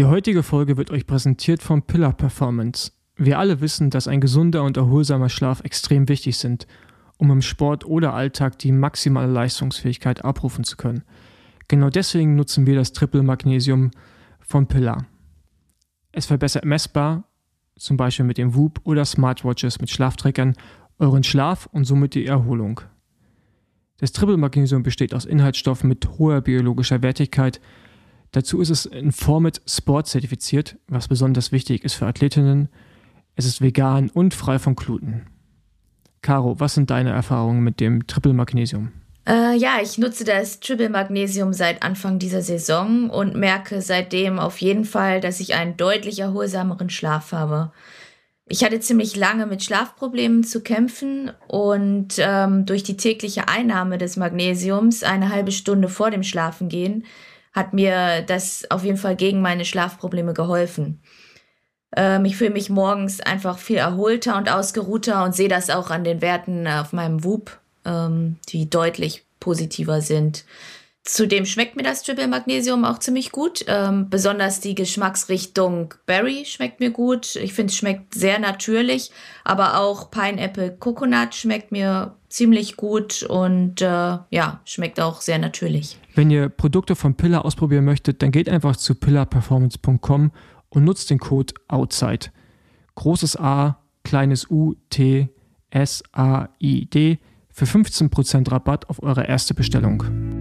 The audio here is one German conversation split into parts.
Die heutige Folge wird euch präsentiert von Pillar Performance. Wir alle wissen, dass ein gesunder und erholsamer Schlaf extrem wichtig sind, um im Sport oder Alltag die maximale Leistungsfähigkeit abrufen zu können. Genau deswegen nutzen wir das Triple Magnesium von Pillar. Es verbessert messbar, zum Beispiel mit dem Whoop oder Smartwatches mit Schlafträgern, euren Schlaf und somit die Erholung. Das Triple Magnesium besteht aus Inhaltsstoffen mit hoher biologischer Wertigkeit. Dazu ist es in Format Sport zertifiziert, was besonders wichtig ist für Athletinnen. Es ist vegan und frei von Gluten. Caro, was sind deine Erfahrungen mit dem Triple Magnesium? Äh, ja, ich nutze das Triple Magnesium seit Anfang dieser Saison und merke seitdem auf jeden Fall, dass ich einen deutlich erholsameren Schlaf habe. Ich hatte ziemlich lange mit Schlafproblemen zu kämpfen und ähm, durch die tägliche Einnahme des Magnesiums eine halbe Stunde vor dem Schlafengehen hat mir das auf jeden Fall gegen meine Schlafprobleme geholfen. Ähm, ich fühle mich morgens einfach viel erholter und ausgeruhter und sehe das auch an den Werten auf meinem Whoop, ähm, die deutlich positiver sind. Zudem schmeckt mir das Triple Magnesium auch ziemlich gut. Ähm, besonders die Geschmacksrichtung Berry schmeckt mir gut. Ich finde, es schmeckt sehr natürlich. Aber auch Pineapple Coconut schmeckt mir ziemlich gut und äh, ja, schmeckt auch sehr natürlich. Wenn ihr Produkte von Pillar ausprobieren möchtet, dann geht einfach zu pillarperformance.com und nutzt den Code OUTSIDE. Großes A, kleines U, T, S, A, I, D für 15% Rabatt auf eure erste Bestellung.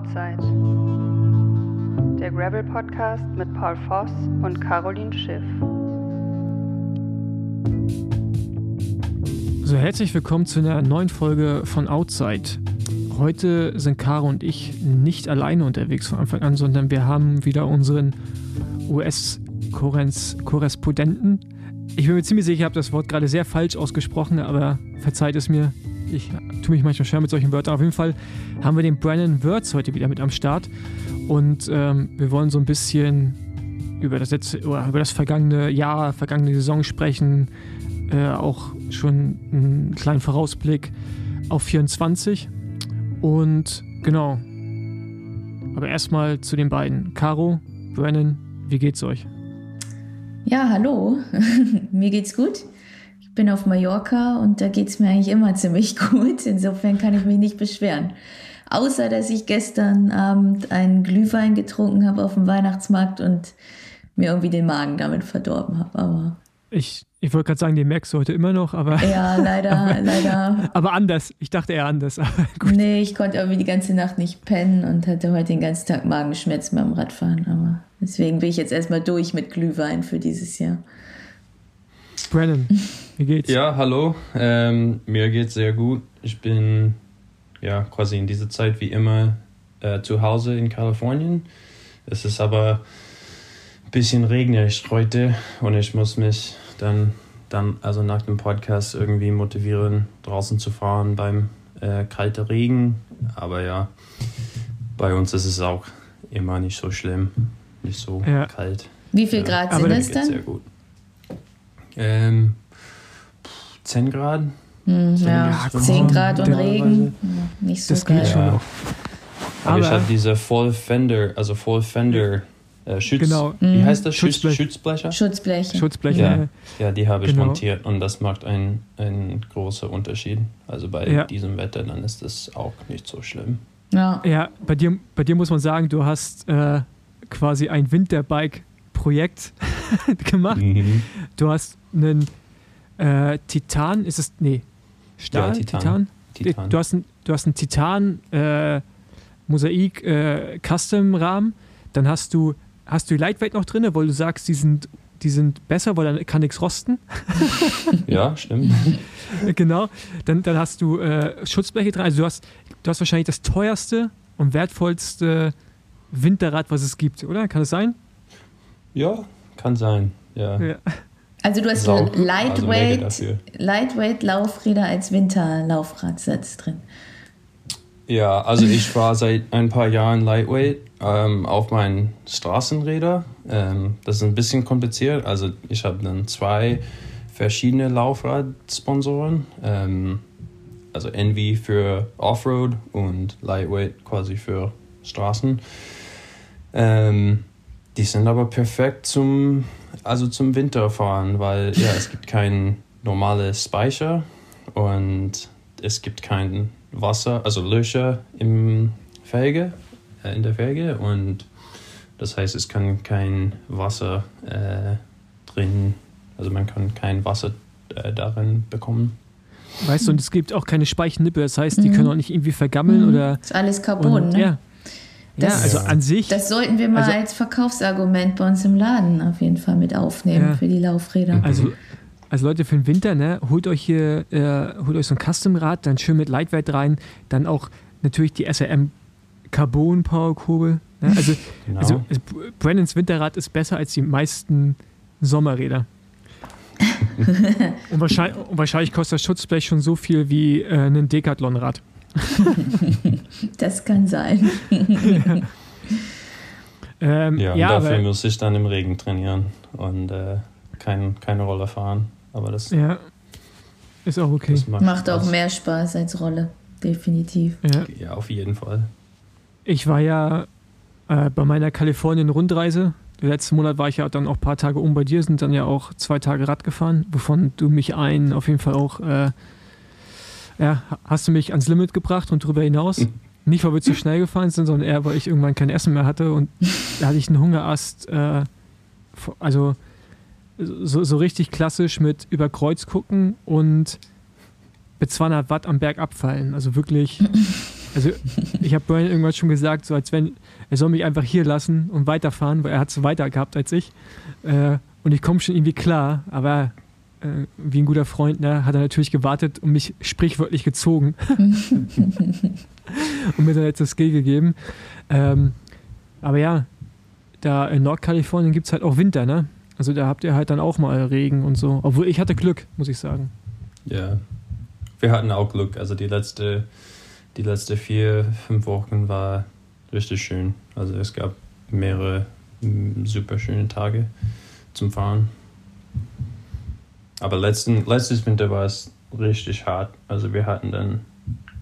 Outside. Der Gravel Podcast mit Paul Voss und Caroline Schiff. So, herzlich willkommen zu einer neuen Folge von Outside. Heute sind Caro und ich nicht alleine unterwegs von Anfang an, sondern wir haben wieder unseren US-Korrespondenten. Ich bin mir ziemlich sicher, ich habe das Wort gerade sehr falsch ausgesprochen, aber verzeiht es mir. Ich tue mich manchmal schwer mit solchen Wörtern. Auf jeden Fall haben wir den Brandon Wirtz heute wieder mit am Start. Und ähm, wir wollen so ein bisschen über das, letzte, oder über das vergangene Jahr, vergangene Saison sprechen. Äh, auch schon einen kleinen Vorausblick auf 24. Und genau. Aber erstmal zu den beiden. Caro, Brandon, wie geht's euch? Ja, hallo. Mir geht's gut. Ich bin auf Mallorca und da geht's mir eigentlich immer ziemlich gut. Insofern kann ich mich nicht beschweren. Außer, dass ich gestern Abend einen Glühwein getrunken habe auf dem Weihnachtsmarkt und mir irgendwie den Magen damit verdorben habe. Aber ich, ich wollte gerade sagen, den merkst du heute immer noch, aber. Ja, leider, aber, leider. Aber anders. Ich dachte eher anders. Aber gut. Nee, ich konnte irgendwie die ganze Nacht nicht pennen und hatte heute den ganzen Tag Magenschmerzen beim Radfahren. Aber deswegen bin ich jetzt erstmal durch mit Glühwein für dieses Jahr. Brennan, wie geht's? Ja, hallo. Ähm, mir geht's sehr gut. Ich bin ja quasi in dieser Zeit wie immer äh, zu Hause in Kalifornien. Es ist aber ein bisschen regnerisch heute und ich muss mich dann, dann also nach dem Podcast irgendwie motivieren, draußen zu fahren beim äh, kalten Regen. Aber ja, bei uns ist es auch immer nicht so schlimm, nicht so ja. kalt. Wie viel Grad ja. sind es dann? Sehr gut. Ähm, 10 Grad. Hm, ja, 10 Grad und Regen. Nicht so das geil. Geht schon ja. Aber, Aber ich habe diese Full Fender, also Full Fender äh, Schutz, genau. wie mhm. heißt das? Schutzblech. Schutzblecher? Schutzbleche. Schutzbleche. Ja, ja die habe ich genau. montiert und das macht einen, einen großen Unterschied. Also bei ja. diesem Wetter, dann ist das auch nicht so schlimm. Ja, ja bei, dir, bei dir muss man sagen, du hast äh, quasi ein Winterbike-Projekt gemacht. Mhm. Du hast einen äh, Titan, ist es, nee, Stahl, ja, Titan. Titan? Titan. Du hast einen, du hast einen Titan äh, Mosaik äh, Custom Rahmen, dann hast du hast du die Lightweight noch drin, weil du sagst, die sind die sind besser, weil dann kann nichts rosten. ja, stimmt. genau. Dann, dann hast du äh, Schutzbleche drin. Also du hast, du hast wahrscheinlich das teuerste und wertvollste Winterrad, was es gibt, oder? Kann es sein? Ja, kann sein. Ja. ja. Also du hast Saug, Lightweight, also Lightweight Laufräder als Winterlaufradsatz drin. Ja, also ich war seit ein paar Jahren Lightweight ähm, auf meinen Straßenräder. Ähm, das ist ein bisschen kompliziert. Also ich habe dann zwei verschiedene Laufradsponsoren. Ähm, also Envy für Offroad und Lightweight quasi für Straßen. Ähm, die sind aber perfekt zum, also zum Winterfahren, weil ja, es gibt kein normales Speicher und es gibt kein Wasser, also Löcher im Felge, äh, in der Felge und das heißt, es kann kein Wasser äh, drin, also man kann kein Wasser äh, darin bekommen. Weißt du, und es gibt auch keine Speichnippe, das heißt, die mhm. können auch nicht irgendwie vergammeln mhm. oder. Ist alles Carbon, und, ne? Ja. Das, ja, also an sich. Das sollten wir mal also, als Verkaufsargument bei uns im Laden auf jeden Fall mit aufnehmen ja. für die Laufräder. Also, also Leute, für den Winter, ne, holt euch hier, äh, holt euch so ein Custom-Rad, dann schön mit Lightweight rein, dann auch natürlich die SRM Carbon Powerkurbel. Ne? Also, genau. also, also Brennans Winterrad ist besser als die meisten Sommerräder. und, wahrscheinlich, und, wahrscheinlich, kostet das Schutzblech schon so viel wie äh, ein Decathlon-Rad. das kann sein. ja. Ähm, ja, ja dafür aber, muss ich dann im Regen trainieren und äh, kein, keine Rolle fahren. Aber das ja, ist auch okay. Macht, macht, auch mehr Spaß als Rolle, definitiv. Ja, ja auf jeden Fall. Ich war ja äh, bei meiner Kalifornien-Rundreise. Letzten Monat war ich ja dann auch ein paar Tage um bei dir, sind dann ja auch zwei Tage Rad gefahren, wovon du mich einen auf jeden Fall auch äh, ja, hast du mich ans Limit gebracht und darüber hinaus. Mhm. Nicht, weil wir zu schnell gefahren sind, sondern eher, weil ich irgendwann kein Essen mehr hatte und da hatte ich einen Hungerast, äh, also so, so richtig klassisch mit über Kreuz gucken und mit 200 Watt am Berg abfallen. Also wirklich, also ich habe Brian irgendwann schon gesagt, so als wenn er soll mich einfach hier lassen und weiterfahren, weil er hat es weiter gehabt als ich. Äh, und ich komme schon irgendwie klar, aber äh, wie ein guter Freund, ne, hat er natürlich gewartet und mich sprichwörtlich gezogen. und mir dann jetzt das Skill gegeben. Ähm, aber ja, da in Nordkalifornien gibt es halt auch Winter, ne? Also da habt ihr halt dann auch mal Regen und so. Obwohl ich hatte Glück, muss ich sagen. Ja, wir hatten auch Glück. Also die letzte, die letzte vier, fünf Wochen war richtig schön. Also es gab mehrere super schöne Tage zum Fahren. Aber letzten, letztes Winter war es richtig hart. Also wir hatten dann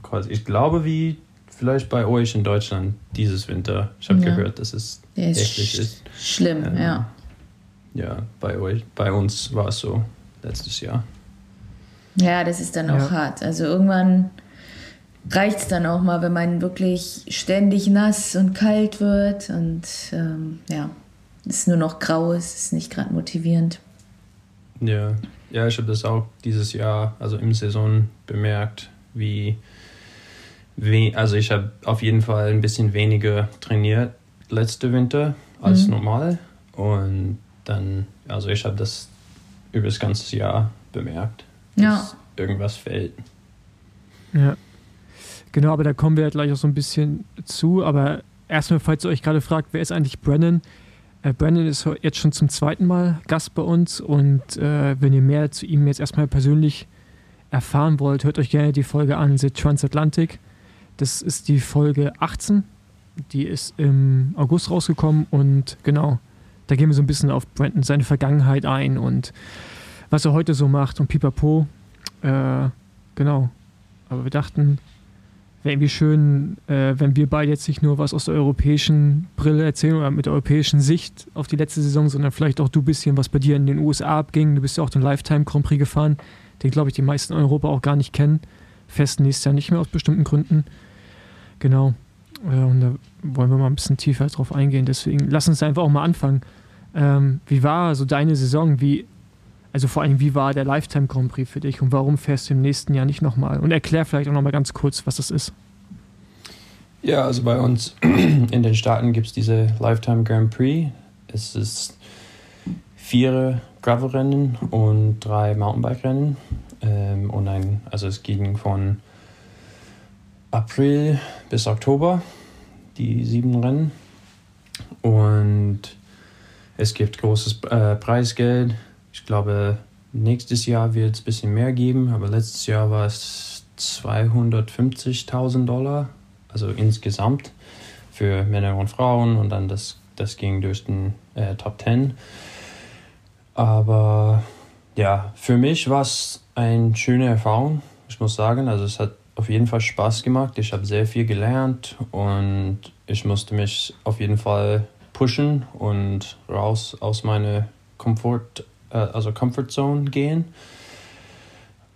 quasi, ich glaube, wie vielleicht bei euch in Deutschland dieses Winter. Ich habe ja. gehört, dass es Der ist sch ist. Schlimm, ähm, ja. Ja, bei euch, bei uns war es so letztes Jahr. Ja, das ist dann auch ja. hart. Also irgendwann reicht es dann auch mal, wenn man wirklich ständig nass und kalt wird und ähm, ja, es ist nur noch grau, es ist nicht gerade motivierend. Ja, ja, ich habe das auch dieses Jahr, also im Saison bemerkt, wie, wie also ich habe auf jeden Fall ein bisschen weniger trainiert letzte Winter als mhm. normal und dann, also ich habe das über das ganze Jahr bemerkt, dass irgendwas fällt. Ja, genau, aber da kommen wir ja gleich auch so ein bisschen zu, aber erstmal, falls ihr euch gerade fragt, wer ist eigentlich Brennan? Äh, Brandon ist jetzt schon zum zweiten Mal Gast bei uns und äh, wenn ihr mehr zu ihm jetzt erstmal persönlich erfahren wollt, hört euch gerne die Folge an, The Transatlantic. Das ist die Folge 18. Die ist im August rausgekommen und genau, da gehen wir so ein bisschen auf Brandon, seine Vergangenheit ein und was er heute so macht und pipapo. Äh, genau. Aber wir dachten, wäre irgendwie schön, äh, wenn wir beide jetzt nicht nur was aus der europäischen Brille erzählen oder mit der europäischen Sicht auf die letzte Saison, sondern vielleicht auch du ein bisschen, was bei dir in den USA abging. Du bist ja auch den Lifetime Grand Prix gefahren, den glaube ich die meisten in Europa auch gar nicht kennen. Fest nächstes Jahr nicht mehr aus bestimmten Gründen. Genau. Äh, und da wollen wir mal ein bisschen tiefer drauf eingehen. Deswegen lass uns einfach auch mal anfangen. Ähm, wie war so deine Saison? Wie also vor allem, wie war der Lifetime Grand Prix für dich und warum fährst du im nächsten Jahr nicht nochmal? Und erklär vielleicht auch nochmal ganz kurz, was das ist. Ja, also bei uns in den Staaten gibt es diese Lifetime Grand Prix. Es ist vier Gravelrennen und drei Mountainbike-Rennen. Ähm, und ein, also es ging von April bis Oktober, die sieben Rennen. Und es gibt großes äh, Preisgeld, ich glaube, nächstes Jahr wird es ein bisschen mehr geben, aber letztes Jahr war es 250.000 Dollar, also insgesamt für Männer und Frauen und dann das, das ging durch den äh, Top 10. Aber ja, für mich war es eine schöne Erfahrung, ich muss sagen. Also es hat auf jeden Fall Spaß gemacht. Ich habe sehr viel gelernt und ich musste mich auf jeden Fall pushen und raus aus meiner Comfort, äh, also Comfort Zone gehen.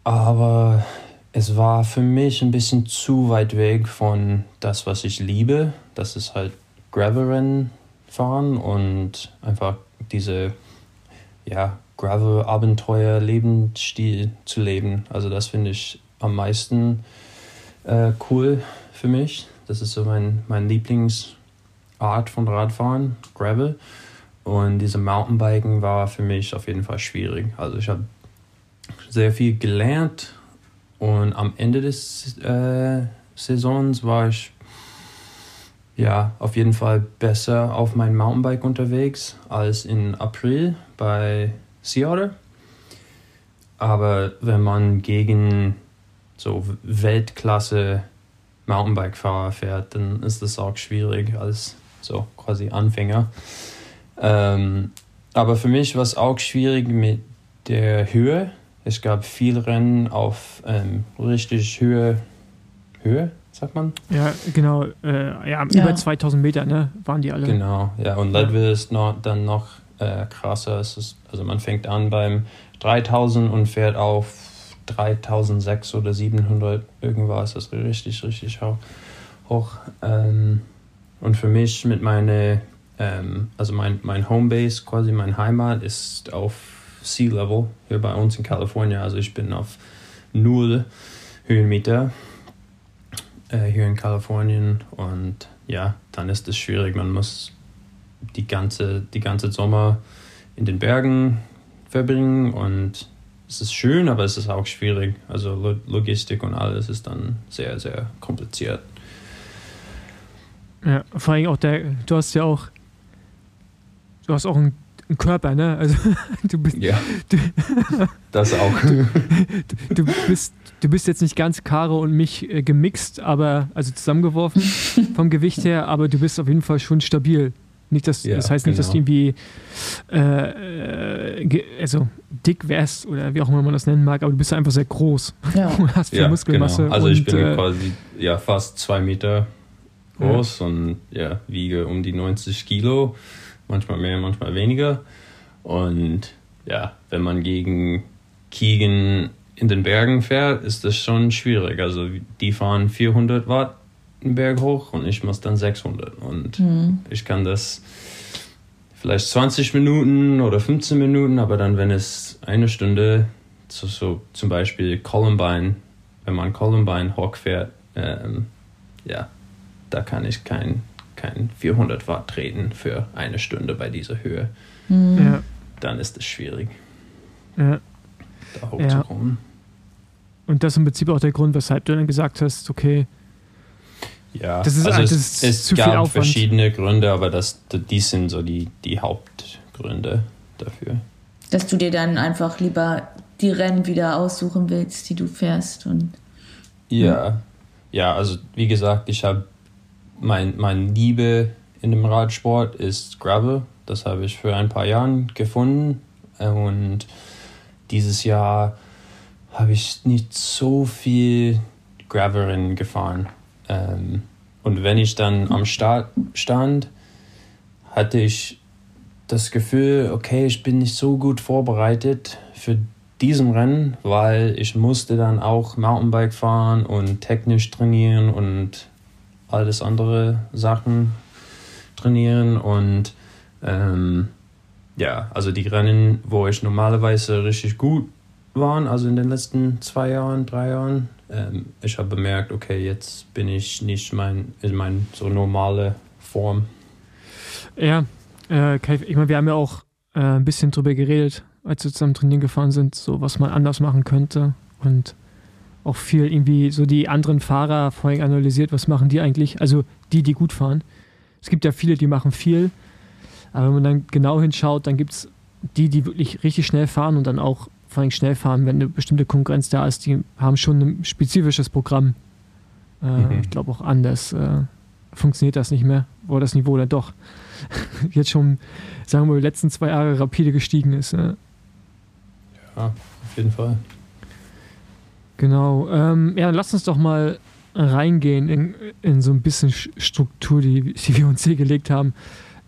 Aber es war für mich ein bisschen zu weit weg von das, was ich liebe. Das ist halt Gravelrennen fahren und einfach diese ja, Gravel-Abenteuer-Lebensstil zu leben. Also das finde ich am meisten äh, cool für mich. Das ist so mein, mein Lieblingsart von Radfahren, Gravel. Und diese Mountainbiken war für mich auf jeden Fall schwierig. Also ich habe sehr viel gelernt und am Ende des äh, Saisons war ich ja auf jeden Fall besser auf meinem Mountainbike unterwegs als in April bei Sea Otter. Aber wenn man gegen so Weltklasse Mountainbike-Fahrer fährt, dann ist das auch schwierig als so quasi Anfänger. Ähm, aber für mich war es auch schwierig mit der Höhe. Es gab viele Rennen auf ähm, richtig Höhe, Höhe, sagt man? Ja, genau. Äh, ja, ja, über 2000 Meter, ne, waren die alle. Genau, ja. Und Leadville ja. ist noch, dann noch äh, krasser. Es ist, also man fängt an beim 3000 und fährt auf 3600 oder 700 irgendwas. Das ist richtig, richtig hoch. hoch. Ähm, und für mich mit meiner, ähm, also mein, mein Homebase, quasi mein Heimat, ist auf Sea Level hier bei uns in Kalifornien. Also ich bin auf null Höhenmeter äh, hier in Kalifornien und ja, dann ist es schwierig. Man muss die ganze, die ganze Sommer in den Bergen verbringen und es ist schön, aber es ist auch schwierig. Also Logistik und alles ist dann sehr, sehr kompliziert. Ja, vor allem auch der, du hast ja auch, du hast auch einen ein Körper, ne? Also du bist. Ja. Du, das auch. Du, du, bist, du bist jetzt nicht ganz Caro und mich äh, gemixt, aber also zusammengeworfen vom Gewicht her, aber du bist auf jeden Fall schon stabil. Nicht, dass, ja, das heißt nicht, genau. dass du irgendwie äh, äh also dick wärst oder wie auch immer man das nennen mag, aber du bist einfach sehr groß. Ja. Du hast viel ja, Muskelmasse. Genau. Also und, ich bin äh, quasi ja, fast zwei Meter groß ja. und ja, wiege um die 90 Kilo manchmal mehr, manchmal weniger. Und ja, wenn man gegen Kiegen in den Bergen fährt, ist das schon schwierig. Also die fahren 400 Watt einen Berg hoch und ich muss dann 600. Und mhm. ich kann das vielleicht 20 Minuten oder 15 Minuten, aber dann, wenn es eine Stunde, so, so zum Beispiel Columbine, wenn man Columbine hochfährt, ähm, ja, da kann ich kein kein 400 Watt treten für eine Stunde bei dieser Höhe. Mhm. Ja. Dann ist es schwierig, ja. da hochzukommen. Ja. Und das ist im Prinzip auch der Grund, weshalb du dann gesagt hast, okay, ja, das ist, also das es, es gab verschiedene Gründe, aber das, die sind so die, die Hauptgründe dafür. Dass du dir dann einfach lieber die Rennen wieder aussuchen willst, die du fährst. Und, ja, ja, also wie gesagt, ich habe mein, mein Liebe in dem Radsport ist Gravel. Das habe ich für ein paar Jahre gefunden. Und dieses Jahr habe ich nicht so viel Gravelrennen gefahren. Ähm, und wenn ich dann am Start stand, hatte ich das Gefühl, okay, ich bin nicht so gut vorbereitet für diesen Rennen, weil ich musste dann auch Mountainbike fahren und technisch trainieren und alles andere Sachen trainieren und ähm, ja, also die Rennen, wo ich normalerweise richtig gut war, also in den letzten zwei Jahren, drei Jahren, ähm, ich habe bemerkt, okay, jetzt bin ich nicht mein, in mein so normale Form. Ja, äh, ich meine, wir haben ja auch äh, ein bisschen drüber geredet, als wir zusammen trainieren gefahren sind, so was man anders machen könnte und auch viel irgendwie so die anderen Fahrer vorhin analysiert, was machen die eigentlich, also die, die gut fahren. Es gibt ja viele, die machen viel, aber wenn man dann genau hinschaut, dann gibt es die, die wirklich richtig schnell fahren und dann auch vor allem schnell fahren, wenn eine bestimmte Konkurrenz da ist, die haben schon ein spezifisches Programm. Äh, mhm. Ich glaube auch anders äh, funktioniert das nicht mehr, wo das Niveau dann doch jetzt schon, sagen wir, die letzten zwei Jahre rapide gestiegen ist. Äh. Ja, auf jeden Fall. Genau. Ähm, ja, lass uns doch mal reingehen in, in so ein bisschen Struktur, die, die wir uns hier gelegt haben.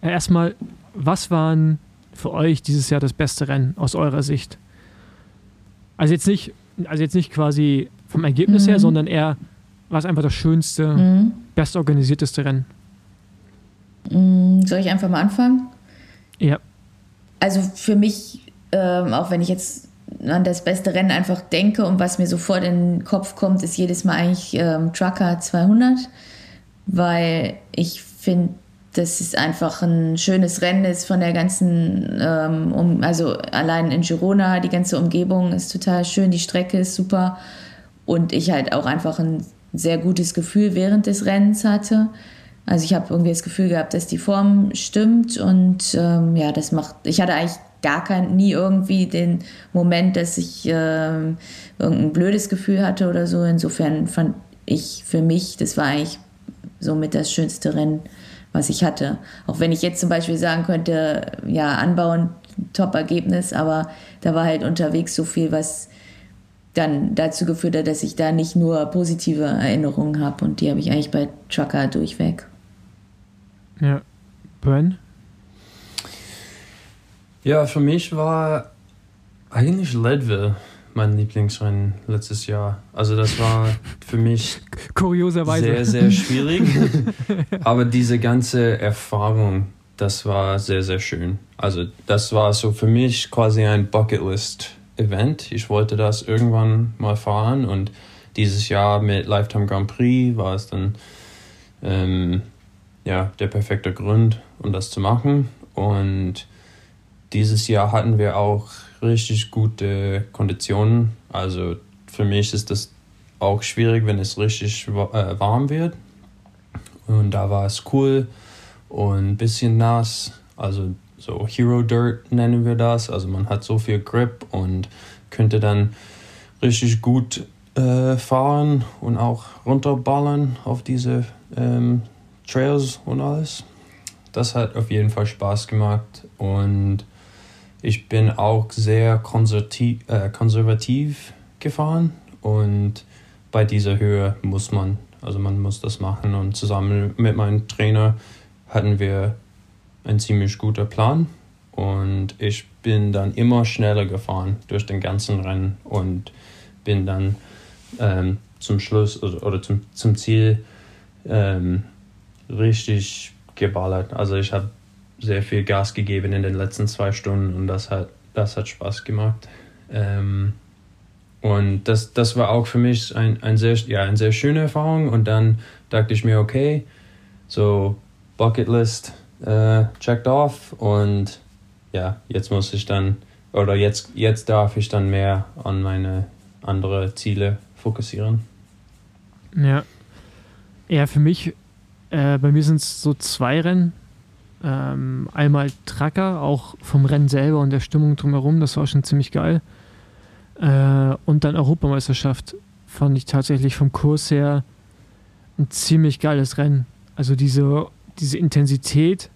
Äh, erstmal, was waren für euch dieses Jahr das beste Rennen aus eurer Sicht? Also jetzt nicht, also jetzt nicht quasi vom Ergebnis mhm. her, sondern eher, was einfach das schönste, mhm. bestorganisierteste Rennen? Mhm, soll ich einfach mal anfangen? Ja. Also für mich, ähm, auch wenn ich jetzt an das beste Rennen einfach denke und was mir sofort in den Kopf kommt, ist jedes Mal eigentlich ähm, Trucker 200, weil ich finde, dass es einfach ein schönes Rennen ist von der ganzen, ähm, um, also allein in Girona, die ganze Umgebung ist total schön, die Strecke ist super und ich halt auch einfach ein sehr gutes Gefühl während des Rennens hatte. Also ich habe irgendwie das Gefühl gehabt, dass die Form stimmt und ähm, ja, das macht, ich hatte eigentlich gar kein, nie irgendwie den Moment, dass ich äh, irgendein blödes Gefühl hatte oder so. Insofern fand ich für mich, das war eigentlich somit das schönste Rennen, was ich hatte. Auch wenn ich jetzt zum Beispiel sagen könnte, ja, anbauen, Top-Ergebnis, aber da war halt unterwegs so viel, was dann dazu geführt hat, dass ich da nicht nur positive Erinnerungen habe und die habe ich eigentlich bei Trucker durchweg. Ja. Bren? Ja, für mich war eigentlich Leadville mein Lieblingsrennen letztes Jahr. Also das war für mich kurioserweise sehr, sehr schwierig. Aber diese ganze Erfahrung, das war sehr, sehr schön. Also das war so für mich quasi ein Bucketlist-Event. Ich wollte das irgendwann mal fahren und dieses Jahr mit Lifetime Grand Prix war es dann ähm, ja, der perfekte Grund, um das zu machen. Und dieses Jahr hatten wir auch richtig gute Konditionen. Also für mich ist das auch schwierig, wenn es richtig äh, warm wird. Und da war es cool und ein bisschen nass. Also so Hero Dirt nennen wir das. Also man hat so viel Grip und könnte dann richtig gut äh, fahren und auch runterballern auf diese ähm, Trails und alles. Das hat auf jeden Fall Spaß gemacht und ich bin auch sehr konservativ, äh, konservativ gefahren und bei dieser Höhe muss man, also man muss das machen und zusammen mit meinem Trainer hatten wir einen ziemlich guten Plan und ich bin dann immer schneller gefahren durch den ganzen Rennen und bin dann ähm, zum Schluss oder, oder zum, zum Ziel ähm, richtig geballert. Also ich habe sehr viel Gas gegeben in den letzten zwei Stunden und das hat, das hat Spaß gemacht. Ähm, und das, das war auch für mich ein, ein sehr, ja, eine sehr schöne Erfahrung. Und dann dachte ich mir, okay, so Bucketlist äh, checked off und ja, jetzt muss ich dann, oder jetzt, jetzt darf ich dann mehr an meine anderen Ziele fokussieren. Ja. Ja, für mich, äh, bei mir sind es so zwei Rennen, ähm, einmal Tracker, auch vom Rennen selber und der Stimmung drumherum, das war schon ziemlich geil. Äh, und dann Europameisterschaft fand ich tatsächlich vom Kurs her ein ziemlich geiles Rennen. Also diese, diese Intensität,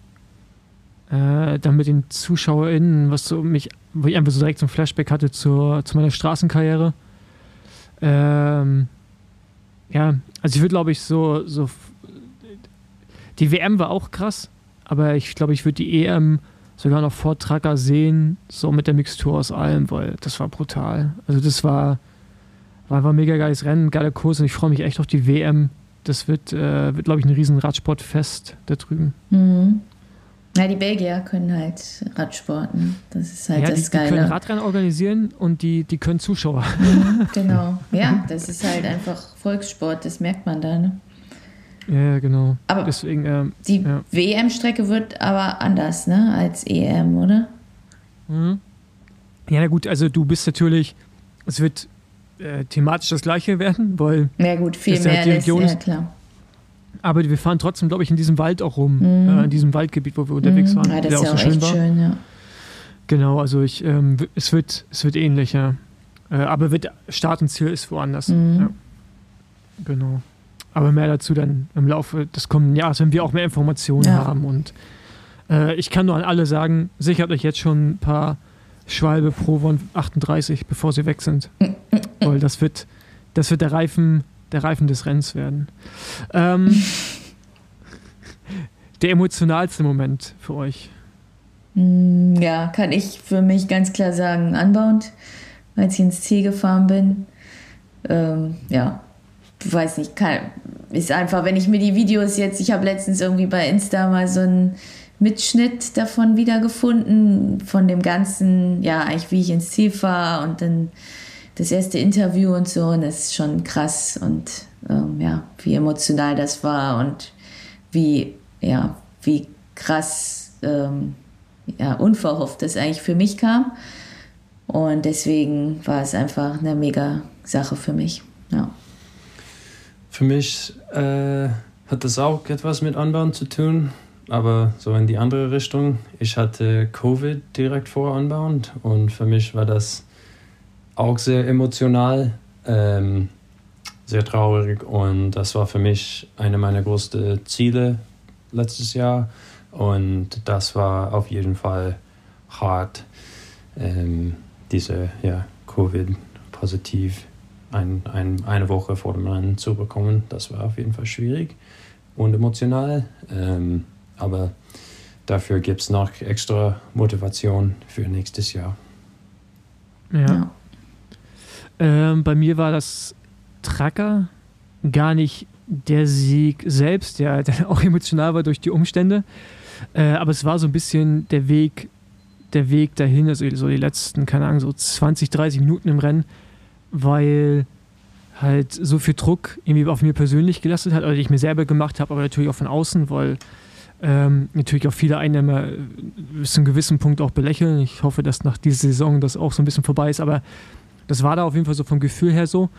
äh, dann mit den ZuschauerInnen, was so mich, wo ich einfach so direkt so ein Flashback hatte zur, zu meiner Straßenkarriere. Ähm, ja, also ich würde glaube ich so, so die WM war auch krass, aber ich glaube, ich würde die EM sogar noch vor Tracker sehen, so mit der Mixtur aus allem, weil das war brutal. Also das war, war einfach ein mega geiles Rennen, geiler Kurs und ich freue mich echt auf die WM. Das wird, äh, wird glaube ich, ein riesen Radsportfest da drüben. Mhm. Ja, die Belgier können halt Radsporten. Das ist halt ja, das die, Geile. Die können Radrennen organisieren und die, die können Zuschauer. Mhm, genau. Ja, das ist halt einfach Volkssport, das merkt man da. Ne? Ja, genau. Aber Deswegen, ähm, die ja. WM-Strecke wird aber anders, ne, als EM, oder? Mhm. Ja, na gut, also du bist natürlich, es wird äh, thematisch das gleiche werden, weil. Ja, gut, viel mehr halt die ist, ja, klar. Aber wir fahren trotzdem, glaube ich, in diesem Wald auch rum, mhm. äh, in diesem Waldgebiet, wo wir unterwegs mhm. waren. Ja, das ist ja auch, so schön, war. schön, ja. Genau, also ich, ähm, es wird, es wird ähnlicher. Äh, aber wird Start und Ziel ist woanders. Mhm. Ja. Genau. Aber mehr dazu dann im Laufe des kommenden Jahres, wenn wir auch mehr Informationen ja. haben. Und äh, ich kann nur an alle sagen, sichert euch jetzt schon ein paar Schwalbe Pro One 38, bevor sie weg sind. Weil das wird, das wird der Reifen, der Reifen des Rennens werden. Ähm, der emotionalste Moment für euch? Mm, ja, kann ich für mich ganz klar sagen, Unbound, als ich ins Ziel gefahren bin. Ähm, ja, weiß nicht, kann, ist einfach, wenn ich mir die Videos jetzt, ich habe letztens irgendwie bei Insta mal so einen Mitschnitt davon wiedergefunden, von dem ganzen, ja, eigentlich wie ich ins Ziel fahre und dann das erste Interview und so, und das ist schon krass und ähm, ja, wie emotional das war und wie, ja, wie krass, ähm, ja, unverhofft das eigentlich für mich kam. Und deswegen war es einfach eine mega Sache für mich. Ja. Für mich äh, hat das auch etwas mit Anbauen zu tun, aber so in die andere Richtung. Ich hatte Covid direkt vor Anbauen und für mich war das auch sehr emotional, ähm, sehr traurig und das war für mich eine meiner größten Ziele letztes Jahr und das war auf jeden Fall hart, ähm, diese ja, Covid-positiv ein, ein, eine Woche vor dem Rennen zu bekommen. Das war auf jeden Fall schwierig und emotional, ähm, aber dafür gibt es noch extra Motivation für nächstes Jahr. ja. ja. Ähm, bei mir war das Tracker gar nicht der Sieg selbst, der, der auch emotional war durch die Umstände. Äh, aber es war so ein bisschen der Weg, der Weg dahin, also so die letzten, keine Ahnung, so 20, 30 Minuten im Rennen, weil halt so viel Druck irgendwie auf mir persönlich gelastet hat, oder die ich mir selber gemacht habe, aber natürlich auch von außen, weil ähm, natürlich auch viele Einnehmer bis zu einem gewissen Punkt auch belächeln. Ich hoffe, dass nach dieser Saison das auch so ein bisschen vorbei ist, aber das war da auf jeden Fall so vom Gefühl her so.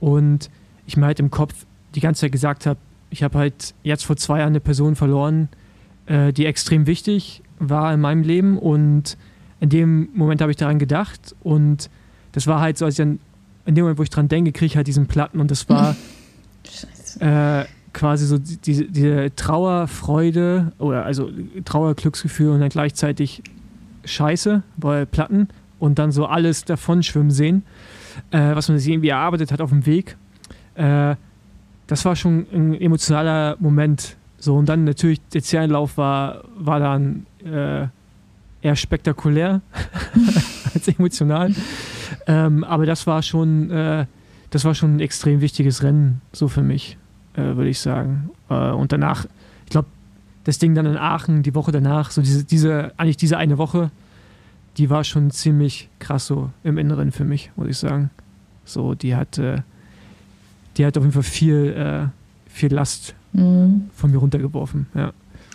Und ich mir halt im Kopf die ganze Zeit gesagt habe, ich habe halt jetzt vor zwei Jahren eine Person verloren, äh, die extrem wichtig war in meinem Leben. Und in dem Moment habe ich daran gedacht. Und das war halt so, als ich dann, in dem Moment, wo ich dran denke, kriege ich halt diesen Platten. Und das war äh, quasi so diese, diese Trauerfreude oder also Trauerglücksgefühl und dann gleichzeitig Scheiße, weil Platten und dann so alles davon schwimmen sehen, äh, was man sich irgendwie erarbeitet hat auf dem Weg. Äh, das war schon ein emotionaler Moment. So, und dann natürlich der Zählenlauf war, war dann äh, eher spektakulär als emotional. Ähm, aber das war schon, äh, das war schon ein extrem wichtiges Rennen, so für mich, äh, würde ich sagen. Äh, und danach, ich glaube, das Ding dann in Aachen, die Woche danach, so diese, diese, eigentlich diese eine Woche, die war schon ziemlich krass so im Inneren für mich, muss ich sagen. So, die hat, äh, die hat auf jeden Fall viel, äh, viel Last mhm. von mir runtergeworfen, ja.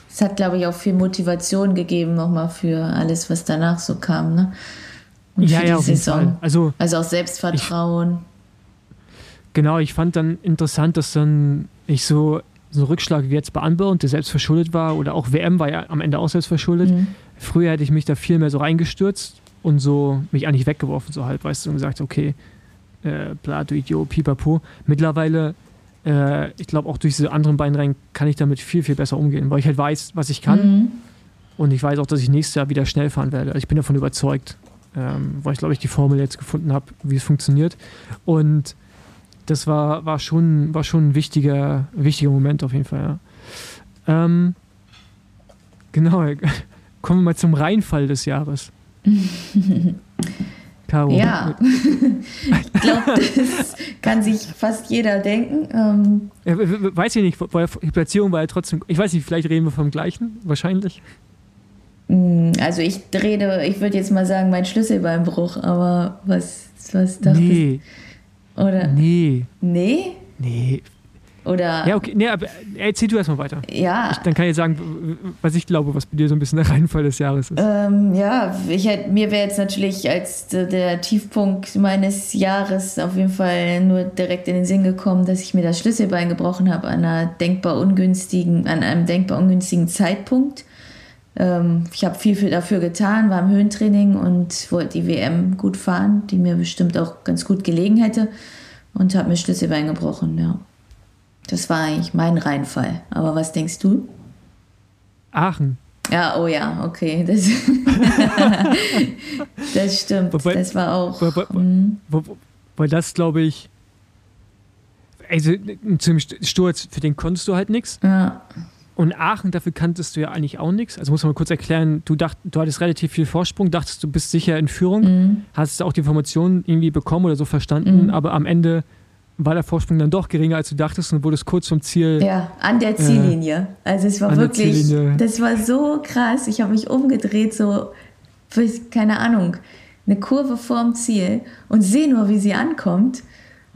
Es hat, glaube ich, auch viel Motivation gegeben nochmal für alles, was danach so kam, ne? Und ja, ja, auf jeden Fall. Also, also auch Selbstvertrauen. Ich, genau, ich fand dann interessant, dass dann ich so, so ein Rückschlag wie jetzt bei Unbound, der selbst verschuldet war, oder auch WM war ja am Ende auch selbst verschuldet, mhm Früher hätte ich mich da viel mehr so reingestürzt und so mich eigentlich weggeworfen, so halb, weißt du, und gesagt, okay, äh, bla, du Idiot, pipapo. Mittlerweile, äh, ich glaube, auch durch diese anderen beiden Rennen kann ich damit viel, viel besser umgehen, weil ich halt weiß, was ich kann. Mhm. Und ich weiß auch, dass ich nächstes Jahr wieder schnell fahren werde. Also ich bin davon überzeugt, ähm, weil ich, glaube ich, die Formel jetzt gefunden habe, wie es funktioniert. Und das war, war, schon, war schon ein wichtiger, wichtiger Moment auf jeden Fall, ja. Ähm, genau, Kommen wir mal zum Reinfall des Jahres. Caro. Ja, ich glaube, das kann sich fast jeder denken. Ähm ja, weiß ich nicht, die Platzierung war ja trotzdem, ich weiß nicht, vielleicht reden wir vom gleichen, wahrscheinlich. Mm, also ich rede, ich würde jetzt mal sagen, mein Schlüsselbeinbruch, aber was, was dachtest Nee. Oder? Nee. Nee? Nee, oder ja, okay. Nee, aber erzähl du erstmal weiter. Ja. Ich, dann kann ich sagen, was ich glaube, was bei dir so ein bisschen der Reihenfall des Jahres ist. Ähm, ja, ich hätte, mir wäre jetzt natürlich als der Tiefpunkt meines Jahres auf jeden Fall nur direkt in den Sinn gekommen, dass ich mir das Schlüsselbein gebrochen habe an einer denkbar ungünstigen, an einem denkbar ungünstigen Zeitpunkt. Ähm, ich habe viel, viel dafür getan, war im Höhentraining und wollte die WM gut fahren, die mir bestimmt auch ganz gut gelegen hätte und habe mir Schlüsselbein gebrochen, ja. Das war eigentlich mein Reinfall. Aber was denkst du? Aachen. Ja, oh ja, okay. Das, das stimmt. Wobei, das war auch. Weil, weil, weil das, glaube ich, also zum Sturz, für den konntest du halt nichts. Ja. Und Aachen, dafür kanntest du ja eigentlich auch nichts. Also muss man mal kurz erklären, du, dacht, du hattest relativ viel Vorsprung, dachtest, du bist sicher in Führung, Mhm. hast auch die Informationen irgendwie bekommen oder so verstanden, Mhm. aber am Ende war der Vorsprung dann doch geringer, als du dachtest und wurdest kurz vom Ziel. Ja, an der Ziellinie. Also es war wirklich, das war so krass. Ich habe mich umgedreht, so, für, keine Ahnung, eine Kurve vorm Ziel und sehe nur, wie sie ankommt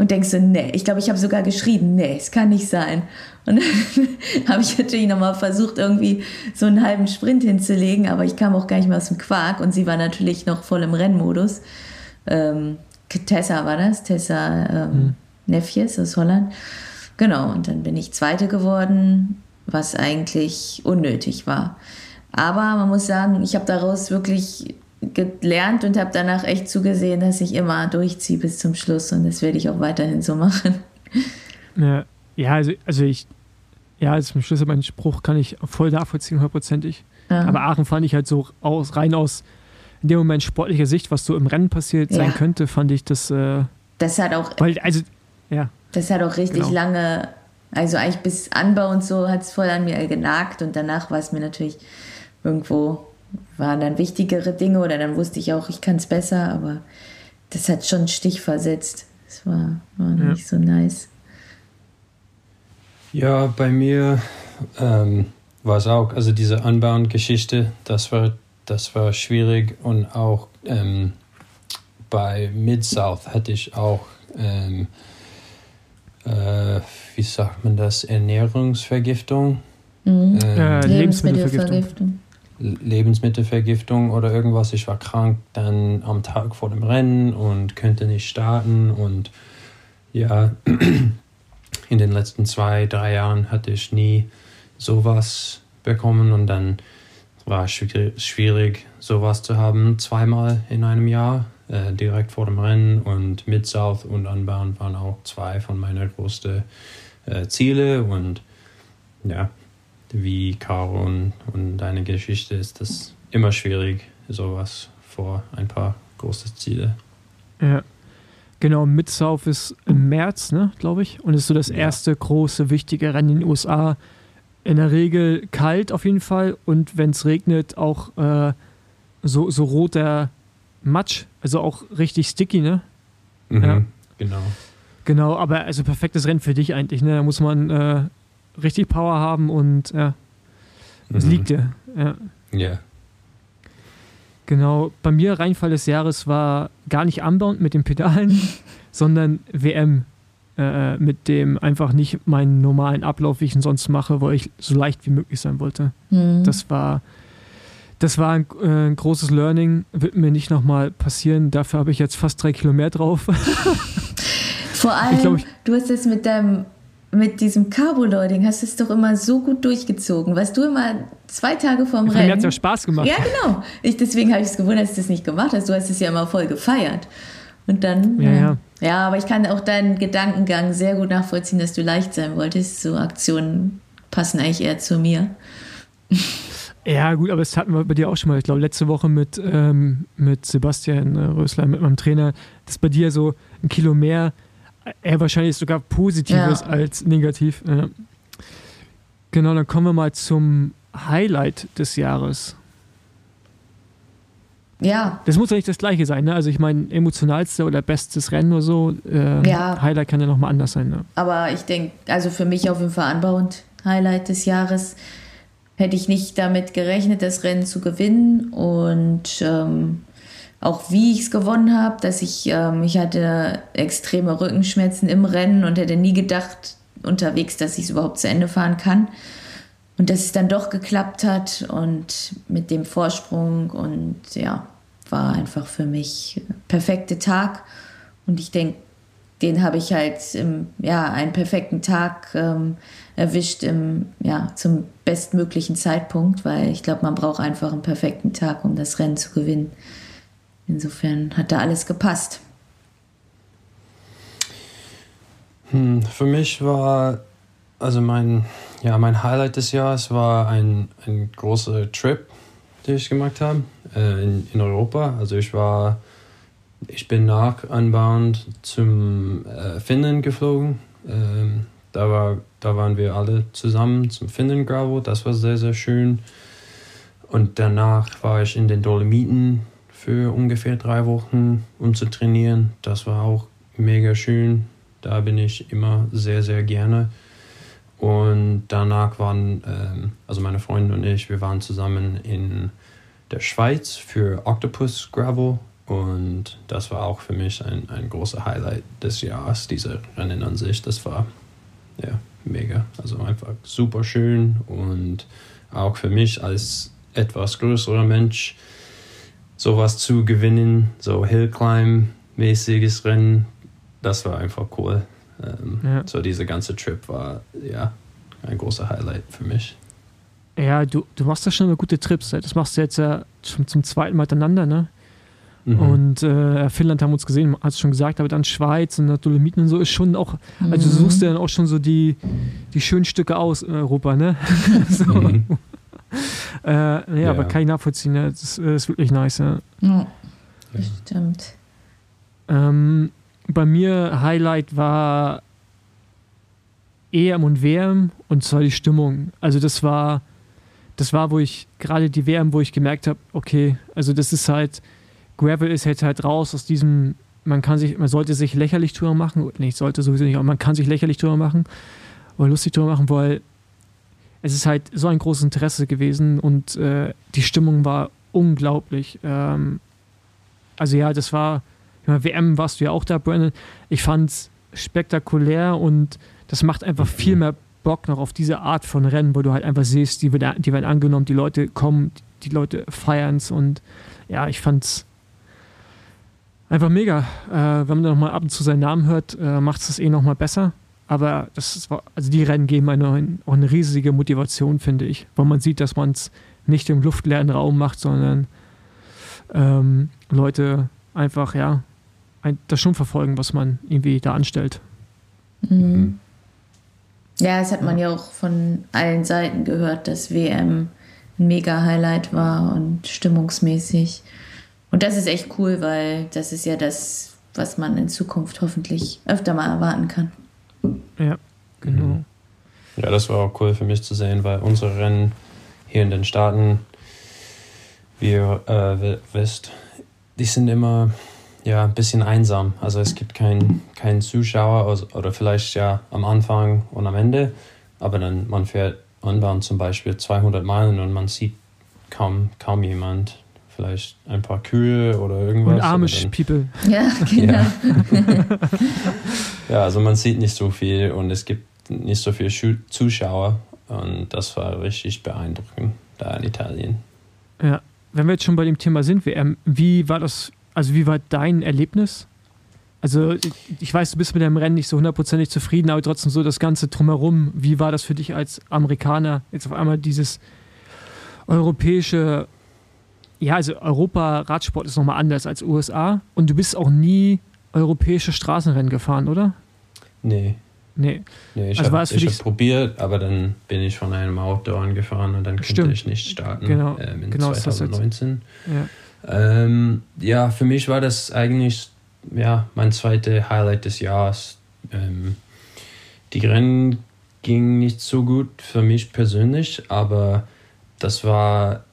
und denkst so, nee, ich glaube, ich habe sogar geschrien, nee, es kann nicht sein. Und dann habe ich natürlich nochmal versucht, irgendwie so einen halben Sprint hinzulegen, aber ich kam auch gar nicht mehr aus dem Quark und sie war natürlich noch voll im Rennmodus. Ähm, Tessa war das, Tessa ähm, Nefjes aus Holland. Genau, und dann bin ich Zweite geworden, was eigentlich unnötig war. Aber man muss sagen, ich habe daraus wirklich gelernt und habe danach echt zugesehen, dass ich immer durchziehe bis zum Schluss und das werde ich auch weiterhin so machen. Ja, ja also, also ich, ja, also zum Schluss mein Spruch kann ich voll nachvollziehen, hundertprozentig. Ja. Aber Aachen fand ich halt so aus, rein aus in dem Moment sportlicher Sicht, was so im Rennen passiert sein Ja. könnte, fand ich das, äh, das hat auch weil, also, ja, Das hat auch richtig Genau. lange, also eigentlich bis Anbau und so hat es voll an mir genagt und danach war es mir natürlich irgendwo, waren dann wichtigere Dinge oder dann wusste ich auch, ich kann es besser, aber das hat schon einen Stich versetzt. Das war, war Ja. nicht so nice. Ja, bei mir ähm, war es auch, also diese Anbauen-Geschichte, das war, das war schwierig und auch ähm, bei Mid-South hatte ich auch, ähm, äh, wie sagt man das, Ernährungsvergiftung, Mhm. ähm, Äh, Lebensmittelvergiftung. Lebensmittelvergiftung. Lebensmittelvergiftung oder irgendwas. Ich war krank dann am Tag vor dem Rennen und könnte nicht starten. Und ja, in den letzten zwei, drei Jahren hatte ich nie sowas bekommen. Und dann war es schwierig, sowas zu haben, zweimal in einem Jahr, äh, direkt vor dem Rennen. Und Mid-South und Unbound waren auch zwei von meinen größten äh, Ziele. Und ja, wie Caro und, und deine Geschichte ist das immer schwierig, sowas vor ein paar große Ziele. Ja. Genau, Mid-South ist im März, ne, glaube ich. Und ist so das Ja. erste große, wichtige Rennen in den USA. In der Regel kalt auf jeden Fall. Und wenn es regnet, auch äh, so, so roter Matsch. Also auch richtig sticky, ne? Mhm, Ja. Genau. Genau, aber also perfektes Rennen für dich eigentlich, ne? Da muss man äh, richtig Power haben und ja, es Mhm. liegt dir. Ja. Ja. Genau, bei mir Reinfall des Jahres war gar nicht Unbound mit den Pedalen, sondern WM. Äh, mit dem einfach nicht meinen normalen Ablauf, wie ich ihn sonst mache, weil ich so leicht wie möglich sein wollte. Mhm. Das war, das war ein, äh, ein großes Learning, wird mir nicht nochmal passieren. Dafür habe ich jetzt fast drei Kilo mehr drauf. Vor allem, glaub, ich- du hast es mit deinem mit diesem Carbo-Loading hast es doch immer so gut durchgezogen. Was du immer zwei Tage vorm Mir Rennen. hat es ja Spaß gemacht. Ja, genau. Ich, deswegen habe ich es gewundert, dass du das nicht gemacht hast. Du hast es ja immer voll gefeiert. Und dann. Ja, ja. ja, aber ich kann auch deinen Gedankengang sehr gut nachvollziehen, dass du leicht sein wolltest. So Aktionen passen eigentlich eher zu mir. Ja, gut, aber das hatten wir bei dir auch schon mal. Ich glaube, letzte Woche mit, ähm, mit Sebastian äh, Rösler, mit meinem Trainer, dass bei dir so ein Kilo mehr äh, eher wahrscheinlich sogar positiv Ja. als negativ. Ja. Genau, dann kommen wir mal zum Highlight des Jahres. Ja, Das muss ja nicht das gleiche sein, ne? Also ich meine, emotionalste oder bestes Rennen oder so. Äh, Ja. Highlight kann ja nochmal anders sein, ne? aber ich denke, also für mich auf jeden Fall anbauend Highlight des Jahres. Hätte ich nicht damit gerechnet, das Rennen zu gewinnen und ähm, auch wie ich es gewonnen habe, dass ich, ähm, ich hatte extreme Rückenschmerzen im Rennen und hätte nie gedacht unterwegs, dass ich es überhaupt zu Ende fahren kann. Und dass es dann doch geklappt hat und mit dem Vorsprung und ja, war einfach für mich perfekte Tag. Und ich denke, den habe ich halt im, ja, einen perfekten Tag ähm, erwischt im, ja, zum bestmöglichen Zeitpunkt, weil ich glaube, man braucht einfach einen perfekten Tag, um das Rennen zu gewinnen. Insofern hat da alles gepasst. Hm, für mich war, also mein, ja, mein Highlight des Jahres war ein, ein großer Trip, den ich gemacht habe äh, in, in Europa. Also ich war, ich bin nach Unbound zum äh, Finnland geflogen Ähm, da, war, da waren wir alle zusammen zum Finden Gravel. Das war sehr, sehr schön. Und danach war ich in den Dolomiten für ungefähr drei Wochen, um zu trainieren. Das war auch mega schön. Da bin ich immer sehr, sehr gerne. Und danach waren, ähm, also meine Freundin und ich, wir waren zusammen in der Schweiz für Octopus Gravel. Und das war auch für mich ein, ein großer Highlight des Jahres, diese Rennen an sich. Das war ja mega. Also einfach super schön und auch für mich als etwas größerer Mensch sowas zu gewinnen, so Hillclimb-mäßiges Rennen, das war einfach cool. Ähm, ja. So dieser ganze Trip war ja ein großer Highlight für mich. Ja, du, du machst ja schon immer gute Trips. Das machst du jetzt ja schon zum zweiten Mal miteinander, ne? Mhm. Und äh, Finnland haben wir uns gesehen, hast du schon gesagt, aber dann Schweiz und Dolomiten und so ist schon auch, mhm. also du suchst ja dann auch schon so die, die schönen Stücke aus in Europa, ne? so. mhm. äh, ja, ja, aber kann ich nachvollziehen, ne? das ist wirklich nice. Ja, ja stimmt. Ähm, bei mir Highlight war EM und WM und zwar die Stimmung. Also das war, das war, wo ich gerade die WM, wo ich gemerkt habe, okay, also das ist halt, Gravel ist jetzt halt raus aus diesem, man kann sich, man sollte sich lächerlich drüber machen, nicht sollte sowieso nicht, aber man kann sich lächerlich drüber machen oder lustig drüber machen, weil es ist halt so ein großes Interesse gewesen und äh, die Stimmung war unglaublich. Ähm, also ja, das war, meine, WM warst du ja auch da, Brandon. Ich fand es spektakulär und das macht einfach viel mehr Bock noch auf diese Art von Rennen, wo du halt einfach siehst, die, wird, die werden angenommen, die Leute kommen, die Leute feiern es und ja, ich fand's einfach mega. Äh, wenn man noch mal ab und zu seinen Namen hört, äh, macht es das eh noch mal besser. Aber das ist, also die Rennen geben eine, auch eine riesige Motivation, finde ich, weil man sieht, dass man es nicht im luftleeren Raum macht, sondern ähm, Leute einfach ja ein, das schon verfolgen, was man irgendwie da anstellt. Mhm. Ja, das hat man ja auch von allen Seiten gehört, dass WM ein mega Highlight war und stimmungsmäßig. Und das ist echt cool, weil das ist ja das, was man in Zukunft hoffentlich öfter mal erwarten kann. Ja, genau. Mhm. Ja, das war auch cool für mich zu sehen, weil unsere Rennen hier in den Staaten, wie ihr äh, wisst, die sind immer ja, ein bisschen einsam. Also es gibt keinen kein Zuschauer also, oder vielleicht ja am Anfang und am Ende, aber dann man fährt Anbahn zum Beispiel 200 Meilen und man sieht kaum, kaum jemand vielleicht ein paar Kühe oder irgendwas. Und Amish People. Ja, genau. Ja. ja, also man sieht nicht so viel und es gibt nicht so viele Zuschauer und das war richtig beeindruckend da in Italien. Ja, wenn wir jetzt schon bei dem Thema sind, wie war das, also wie war dein Erlebnis? Also ich weiß, du bist mit deinem Rennen nicht so hundertprozentig zufrieden, aber trotzdem so das Ganze drumherum. Wie war das für dich als Amerikaner, jetzt auf einmal dieses europäische ja, also Europa-Radsport ist nochmal anders als USA. Und du bist auch nie europäische Straßenrennen gefahren, oder? Nee. Nee. nee ich also habe hab probiert, aber dann bin ich von einem Outdoor angefahren und dann konnte Stimmt. ich nicht starten genau. ähm, in genau 2019. Ja. Ähm, ja, für mich war das eigentlich ja, mein zweites Highlight des Jahres. Ähm, die Rennen gingen nicht so gut für mich persönlich, aber das war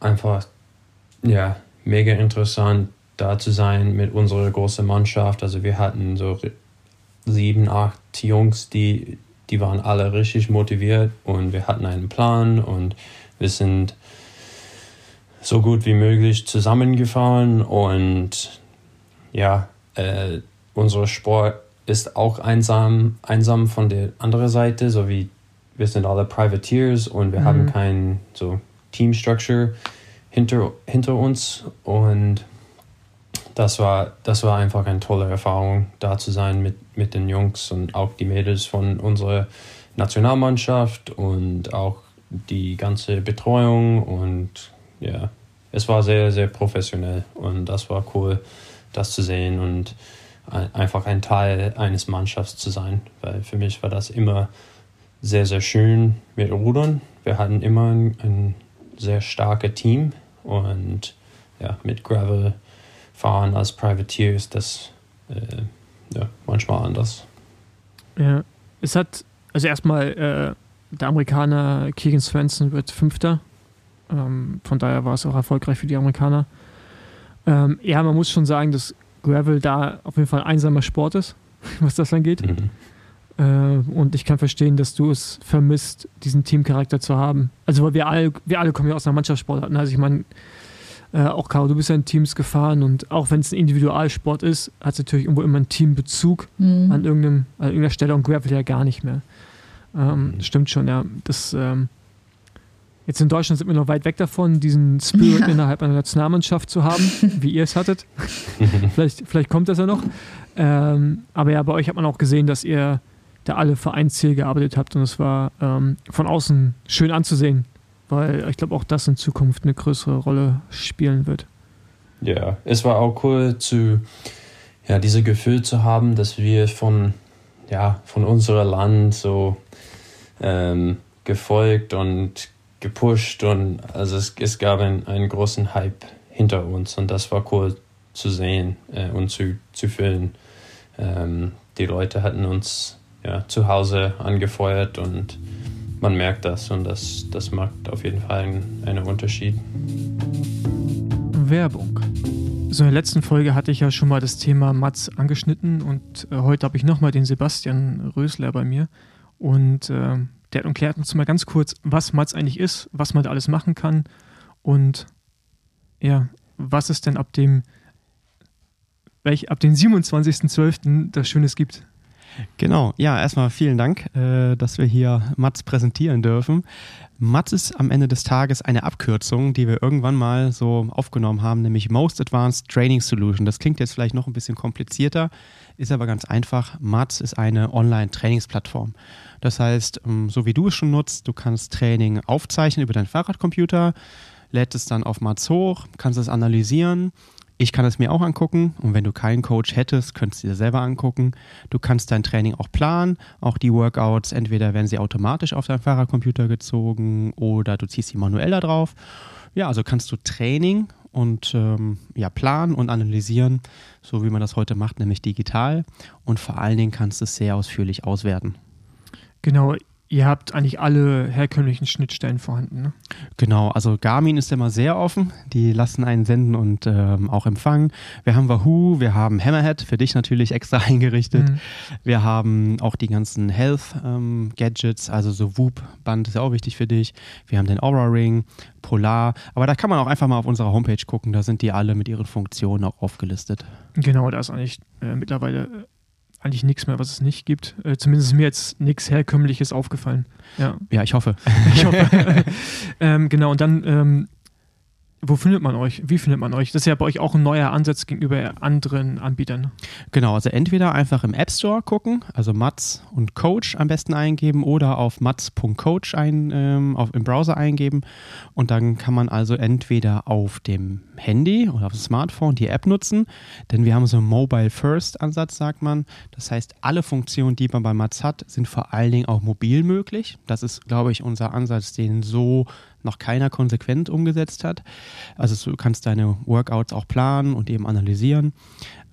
einfach ja, mega interessant, da zu sein mit unserer großen Mannschaft. Also wir hatten so sieben, acht Jungs, die, die waren alle richtig motiviert und wir hatten einen Plan und wir sind so gut wie möglich zusammengefahren und ja, äh, unser Sport ist auch einsam, einsam von der anderen Seite, so wie wir sind alle Privateers und wir mhm. haben kein so Team Structure hinter, hinter uns und das war, das war einfach eine tolle Erfahrung, da zu sein mit, mit den Jungs und auch die Mädels von unserer Nationalmannschaft und auch die ganze Betreuung und ja, es war sehr, sehr professionell und das war cool, das zu sehen und einfach ein Teil eines Mannschafts zu sein, weil für mich war das immer sehr, sehr schön mit Rudern. Wir hatten immer ein, ein sehr starkes Team und ja, mit Gravel fahren als Privateer ist das äh, ja, manchmal anders. Ja, es hat, also erstmal, äh, der Amerikaner Keegan Swenson wird Fünfter. Ähm, von daher war es auch erfolgreich für die Amerikaner. Ähm, ja, man muss schon sagen, dass Gravel da auf jeden Fall ein einsamer Sport ist, was das angeht. Mhm. Äh, und ich kann verstehen, dass du es vermisst, diesen Teamcharakter zu haben. Also, weil wir alle, wir alle kommen ja aus einer Mannschaftssportart. Ne? Also, ich meine, äh, auch Caro, du bist ja in Teams gefahren und auch wenn es ein Individualsport ist, hat es natürlich irgendwo immer einen Teambezug mhm. an, irgendeinem, an irgendeiner Stelle und Gravel ja gar nicht mehr. Ähm, mhm. Stimmt schon, ja. Das, ähm, jetzt in Deutschland sind wir noch weit weg davon, diesen Spirit ja. innerhalb einer Nationalmannschaft zu haben, wie ihr es hattet. vielleicht, vielleicht kommt das ja noch. Ähm, aber ja, bei euch hat man auch gesehen, dass ihr da alle Vereinsziel gearbeitet habt und es war ähm, von außen schön anzusehen, weil ich glaube auch das in Zukunft eine größere Rolle spielen wird. Ja, es war auch cool zu, ja, diese Gefühl zu haben, dass wir von, ja, von unserem Land so ähm, gefolgt und gepusht und also es, es gab einen, einen großen Hype hinter uns und das war cool zu sehen äh, und zu, zu fühlen. Ähm, die Leute hatten uns ja, zu Hause angefeuert und man merkt das und das, das macht auf jeden Fall einen, einen Unterschied. Werbung. So in der letzten Folge hatte ich ja schon mal das Thema Mats angeschnitten und äh, heute habe ich nochmal den Sebastian Rösler bei mir und äh, der erklärt uns mal ganz kurz, was Mats eigentlich ist, was man da alles machen kann und ja, was es denn ab dem ab dem 27.12. das Schönes gibt. Genau, ja, erstmal vielen Dank, äh, dass wir hier Mats präsentieren dürfen. Mats ist am Ende des Tages eine Abkürzung, die wir irgendwann mal so aufgenommen haben, nämlich Most Advanced Training Solution. Das klingt jetzt vielleicht noch ein bisschen komplizierter, ist aber ganz einfach. Mats ist eine Online-Trainingsplattform. Das heißt, ähm, so wie du es schon nutzt, du kannst Training aufzeichnen über deinen Fahrradcomputer, lädst es dann auf Mats hoch, kannst es analysieren ich kann es mir auch angucken und wenn du keinen Coach hättest, könntest du dir selber angucken. Du kannst dein Training auch planen, auch die Workouts, entweder werden sie automatisch auf deinen Fahrradcomputer gezogen oder du ziehst sie manuell da drauf. Ja, also kannst du Training und ähm, ja, planen und analysieren, so wie man das heute macht, nämlich digital. Und vor allen Dingen kannst du es sehr ausführlich auswerten. Genau, Ihr habt eigentlich alle herkömmlichen Schnittstellen vorhanden, ne? Genau, also Garmin ist immer sehr offen. Die lassen einen senden und ähm, auch empfangen. Wir haben Wahoo, wir haben Hammerhead, für dich natürlich extra eingerichtet. Mhm. Wir haben auch die ganzen Health-Gadgets, ähm, also so Whoop-Band ist ja auch wichtig für dich. Wir haben den Aura Ring, Polar. Aber da kann man auch einfach mal auf unserer Homepage gucken. Da sind die alle mit ihren Funktionen auch aufgelistet. Genau, da ist eigentlich äh, mittlerweile äh, eigentlich nichts mehr, was es nicht gibt. Äh, zumindest ist mir jetzt nichts Herkömmliches aufgefallen. Ja, ja ich hoffe. ich hoffe. ähm, genau, und dann ähm, wo findet man euch? Wie findet man euch? Das ist ja bei euch auch ein neuer Ansatz gegenüber anderen Anbietern. Genau, also entweder einfach im App Store gucken, also Mats und Coach am besten eingeben oder auf mats.coach ein, ähm, auf, im Browser eingeben und dann kann man also entweder auf dem Handy oder auf dem Smartphone die App nutzen, denn wir haben so einen Mobile First Ansatz, sagt man. Das heißt, alle Funktionen, die man bei Mats hat, sind vor allen Dingen auch mobil möglich. Das ist, glaube ich, unser Ansatz, den so noch keiner konsequent umgesetzt hat. Also du kannst deine Workouts auch planen und eben analysieren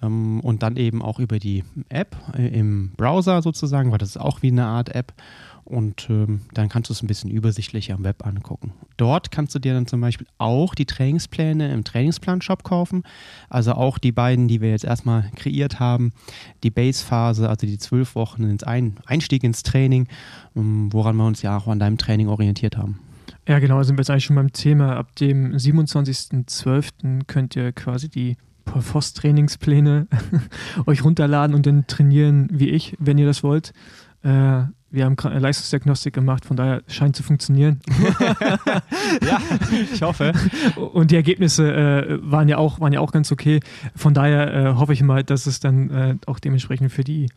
ähm, und dann eben auch über die App äh, im Browser sozusagen, weil das ist auch wie eine Art App und ähm, dann kannst du es ein bisschen übersichtlicher im Web angucken. Dort kannst du dir dann zum Beispiel auch die Trainingspläne im Trainingsplan-Shop kaufen. Also auch die beiden, die wir jetzt erstmal kreiert haben. Die Base-Phase, also die zwölf Wochen ins Ein Einstieg ins Training, ähm, woran wir uns ja auch an deinem Training orientiert haben. Ja, genau, sind wir jetzt eigentlich schon beim Thema. Ab dem 27.12. könnt ihr quasi die Voss-Trainingspläne euch runterladen und dann trainieren wie ich, wenn ihr das wollt. Äh, wir haben eine Leistungsdiagnostik gemacht, von daher scheint zu funktionieren. ja, ich hoffe. Und die Ergebnisse äh, waren, ja auch, waren ja auch ganz okay. Von daher äh, hoffe ich mal, dass es dann äh, auch dementsprechend für die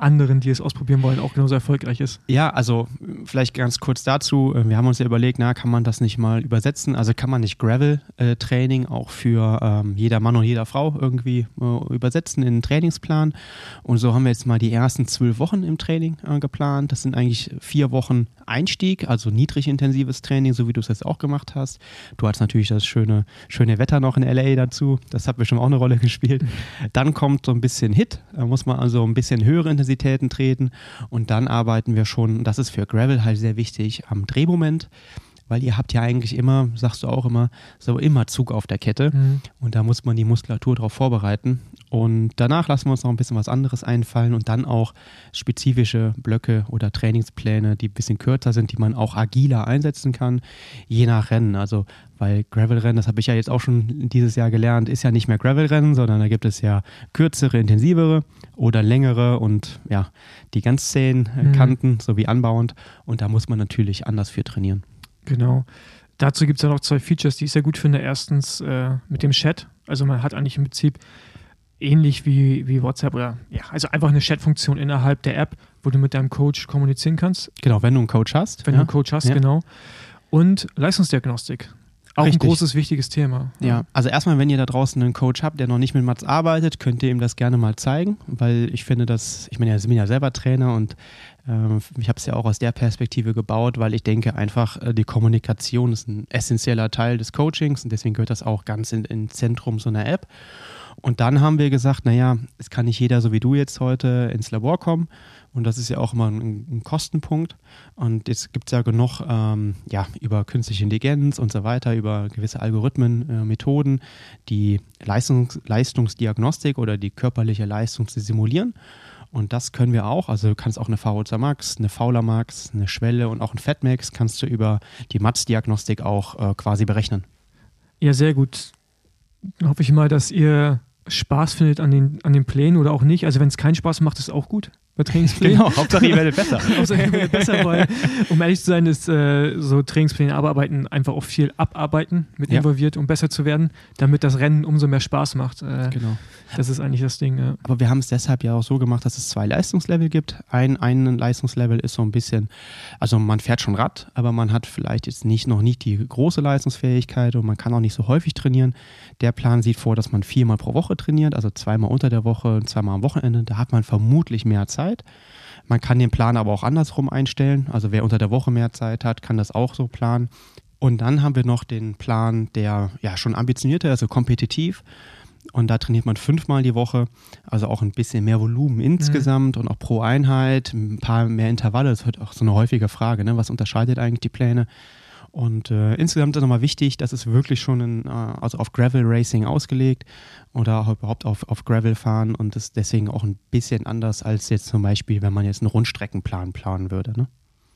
anderen, die es ausprobieren wollen, auch genauso erfolgreich ist. Ja, also vielleicht ganz kurz dazu. Wir haben uns ja überlegt, na, kann man das nicht mal übersetzen? Also kann man nicht Gravel-Training auch für ähm, jeder Mann und jeder Frau irgendwie äh, übersetzen in einen Trainingsplan? Und so haben wir jetzt mal die ersten zwölf Wochen im Training äh, geplant. Das sind eigentlich vier Wochen Einstieg, also niedrig intensives Training, so wie du es jetzt auch gemacht hast. Du hattest natürlich das schöne, schöne Wetter noch in LA dazu. Das hat bestimmt auch eine Rolle gespielt. Dann kommt so ein bisschen Hit. Da muss man also ein bisschen höhere Intensitäten treten. Und dann arbeiten wir schon, das ist für Gravel halt sehr wichtig, am Drehmoment weil ihr habt ja eigentlich immer, sagst du auch immer, so immer Zug auf der Kette mhm. und da muss man die Muskulatur darauf vorbereiten. Und danach lassen wir uns noch ein bisschen was anderes einfallen und dann auch spezifische Blöcke oder Trainingspläne, die ein bisschen kürzer sind, die man auch agiler einsetzen kann, je nach Rennen. Also, weil Gravelrennen, das habe ich ja jetzt auch schon dieses Jahr gelernt, ist ja nicht mehr Gravelrennen, sondern da gibt es ja kürzere, intensivere oder längere und ja, die ganz zähen äh, mhm. Kanten sowie anbauend. Und da muss man natürlich anders für trainieren. Genau. Dazu gibt es ja noch zwei Features, die ich sehr gut finde. Erstens äh, mit dem Chat. Also man hat eigentlich im Prinzip ähnlich wie, wie WhatsApp oder ja, also einfach eine Chat-Funktion innerhalb der App, wo du mit deinem Coach kommunizieren kannst. Genau, wenn du einen Coach hast. Wenn ja. du einen Coach hast, ja. genau. Und Leistungsdiagnostik. Auch Richtig. ein großes, wichtiges Thema. Ja, also erstmal, wenn ihr da draußen einen Coach habt, der noch nicht mit Mats arbeitet, könnt ihr ihm das gerne mal zeigen, weil ich finde, dass, ich ja, ich bin ja selber Trainer und äh, ich habe es ja auch aus der Perspektive gebaut, weil ich denke einfach, äh, die Kommunikation ist ein essentieller Teil des Coachings und deswegen gehört das auch ganz ins in Zentrum so einer App. Und dann haben wir gesagt, naja, es kann nicht jeder so wie du jetzt heute ins Labor kommen. Und das ist ja auch immer ein, ein Kostenpunkt. Und jetzt gibt es ja genug ähm, ja, über künstliche Intelligenz und so weiter, über gewisse Algorithmen, äh, Methoden, die Leistungs Leistungsdiagnostik oder die körperliche Leistung zu simulieren. Und das können wir auch. Also du kannst auch eine VO2 Max, eine Fauler Max, eine Schwelle und auch ein Fatmax kannst du über die MATS-Diagnostik auch äh, quasi berechnen. Ja, sehr gut. Hoffe ich mal, dass ihr Spaß findet an den, an den Plänen oder auch nicht. Also wenn es keinen Spaß macht, ist es auch gut bei Trainingsplänen. Genau, Hauptsache ihr werdet besser. Hauptsache ihr werdet besser, weil, um ehrlich zu sein, ist äh, so Trainingspläne abarbeiten einfach auch viel abarbeiten mit ja. involviert, um besser zu werden, damit das Rennen umso mehr Spaß macht. Äh, genau. Das ist eigentlich das Ding. Ja. Aber wir haben es deshalb ja auch so gemacht, dass es zwei Leistungslevel gibt. Ein, ein Leistungslevel ist so ein bisschen, also man fährt schon Rad, aber man hat vielleicht jetzt nicht noch nicht die große Leistungsfähigkeit und man kann auch nicht so häufig trainieren. Der Plan sieht vor, dass man viermal pro Woche trainiert, also zweimal unter der Woche und zweimal am Wochenende. Da hat man vermutlich mehr Zeit. Man kann den Plan aber auch andersrum einstellen. Also wer unter der Woche mehr Zeit hat, kann das auch so planen. Und dann haben wir noch den Plan, der ja schon ambitionierter, also kompetitiv. Und da trainiert man fünfmal die Woche, also auch ein bisschen mehr Volumen insgesamt mhm. und auch pro Einheit, ein paar mehr Intervalle. Das wird auch so eine häufige Frage, ne? was unterscheidet eigentlich die Pläne? Und äh, insgesamt ist nochmal wichtig, dass es wirklich schon ein, äh, also auf Gravel Racing ausgelegt oder überhaupt auf, auf Gravel fahren und ist deswegen auch ein bisschen anders als jetzt zum Beispiel, wenn man jetzt einen Rundstreckenplan planen würde. Ne?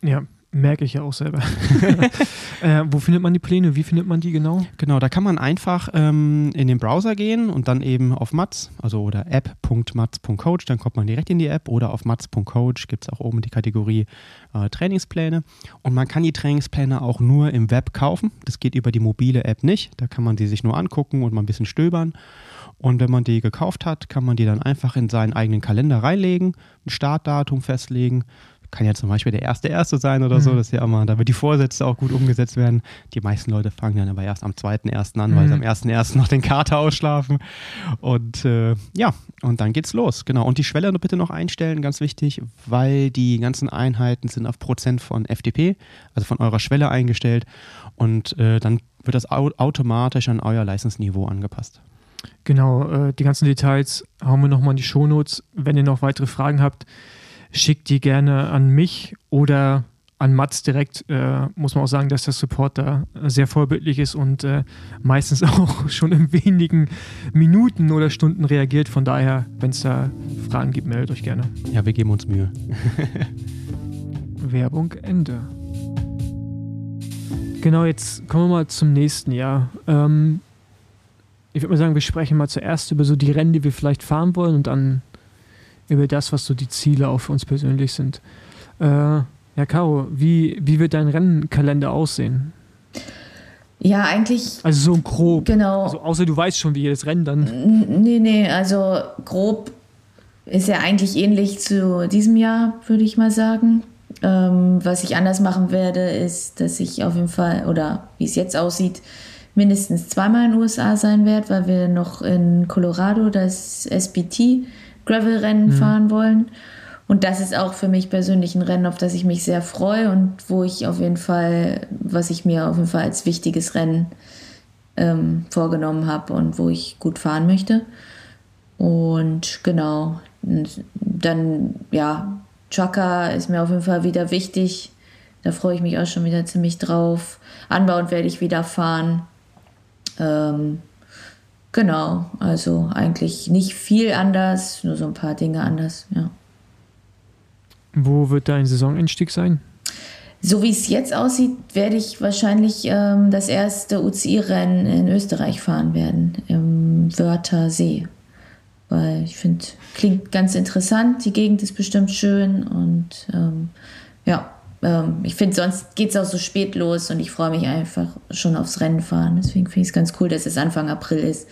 Ja, Merke ich ja auch selber. äh, wo findet man die Pläne? Wie findet man die genau? Genau, da kann man einfach ähm, in den Browser gehen und dann eben auf Mats, also oder app.mats.coach, dann kommt man direkt in die App oder auf mats.coach gibt es auch oben die Kategorie äh, Trainingspläne. Und man kann die Trainingspläne auch nur im Web kaufen. Das geht über die mobile App nicht. Da kann man die sich nur angucken und mal ein bisschen stöbern. Und wenn man die gekauft hat, kann man die dann einfach in seinen eigenen Kalender reinlegen, ein Startdatum festlegen kann ja zum Beispiel der erste Erste sein oder mhm. so, das ist ja immer, da wird die Vorsätze auch gut umgesetzt werden. Die meisten Leute fangen dann aber erst am zweiten Ersten an, mhm. weil sie am ersten Ersten noch den Kater ausschlafen. Und äh, ja, und dann geht's los, genau. Und die Schwelle bitte noch einstellen, ganz wichtig, weil die ganzen Einheiten sind auf Prozent von FDP, also von eurer Schwelle eingestellt. Und äh, dann wird das automatisch an euer Leistungsniveau angepasst. Genau, äh, die ganzen Details hauen wir nochmal in die Shownotes. Wenn ihr noch weitere Fragen habt, schickt die gerne an mich oder an Mats direkt. Äh, muss man auch sagen, dass der Support da sehr vorbildlich ist und äh, meistens auch schon in wenigen Minuten oder Stunden reagiert. Von daher, wenn es da Fragen gibt, meldet euch gerne. Ja, wir geben uns Mühe. Werbung Ende. Genau, jetzt kommen wir mal zum nächsten Jahr. Ähm, ich würde mal sagen, wir sprechen mal zuerst über so die Rennen, die wir vielleicht fahren wollen und dann über das, was so die Ziele auch für uns persönlich sind. Äh, ja, Caro, wie, wie wird dein Rennkalender aussehen? Ja, eigentlich. Also so grob. Genau. Also außer du weißt schon, wie jedes Rennen dann. Nee, nee, also grob ist ja eigentlich ähnlich zu diesem Jahr, würde ich mal sagen. Ähm, was ich anders machen werde, ist, dass ich auf jeden Fall, oder wie es jetzt aussieht, mindestens zweimal in den USA sein werde, weil wir noch in Colorado das SBT Gravel-Rennen mhm. fahren wollen. Und das ist auch für mich persönlich ein Rennen, auf das ich mich sehr freue und wo ich auf jeden Fall, was ich mir auf jeden Fall als wichtiges Rennen ähm, vorgenommen habe und wo ich gut fahren möchte. Und genau, dann, ja, Trucker ist mir auf jeden Fall wieder wichtig. Da freue ich mich auch schon wieder ziemlich drauf. Anbauen werde ich wieder fahren. Ähm, genau, also eigentlich nicht viel anders, nur so ein paar Dinge anders, ja. Wo wird dein Saisoneinstieg sein? So wie es jetzt aussieht, werde ich wahrscheinlich ähm, das erste UCI-Rennen in Österreich fahren werden, im Wörthersee. Weil ich finde, klingt ganz interessant, die Gegend ist bestimmt schön und ähm, ja, ähm, ich finde, sonst geht es auch so spät los und ich freue mich einfach schon aufs Rennen fahren. Deswegen finde ich es ganz cool, dass es Anfang April ist.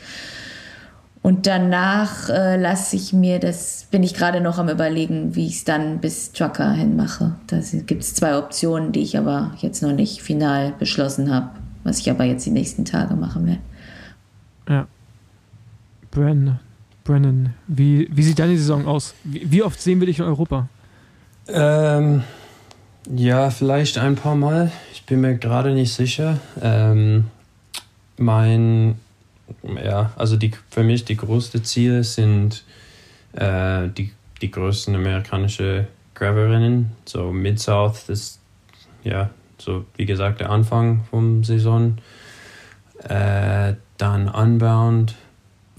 Und danach äh, lasse ich mir das, bin ich gerade noch am überlegen, wie ich es dann bis Trucker hin mache. Da gibt es zwei Optionen, die ich aber jetzt noch nicht final beschlossen habe, was ich aber jetzt die nächsten Tage machen werde. Ja. Brennan, Brennan wie, wie sieht deine Saison aus? Wie, wie oft sehen wir dich in Europa? Ähm, ja, vielleicht ein paar Mal. Ich bin mir gerade nicht sicher. Ähm, mein ja, also die, für mich die größten Ziele sind äh, die, die größten amerikanischen Gravelrennen. So Mid-South ist ja so wie gesagt der Anfang vom Saison. Äh, dann Unbound,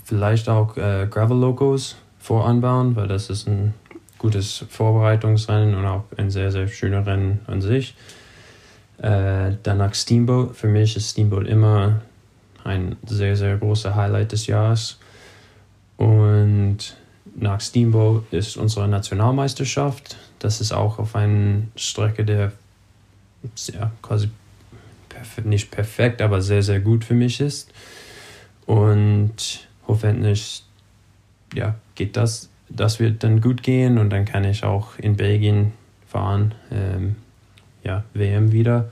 vielleicht auch äh, Gravel-Logos vor Unbound, weil das ist ein gutes Vorbereitungsrennen und auch ein sehr, sehr schöner Rennen an sich. Äh, danach Steamboat. Für mich ist Steamboat immer ein sehr, sehr großer Highlight des Jahres. Und nach Steamboat ist unsere Nationalmeisterschaft. Das ist auch auf einer Strecke, der ja, quasi perf nicht perfekt, aber sehr, sehr gut für mich ist. Und hoffentlich ja, geht das, das wird dann gut gehen und dann kann ich auch in Belgien fahren. Ähm, ja, WM wieder.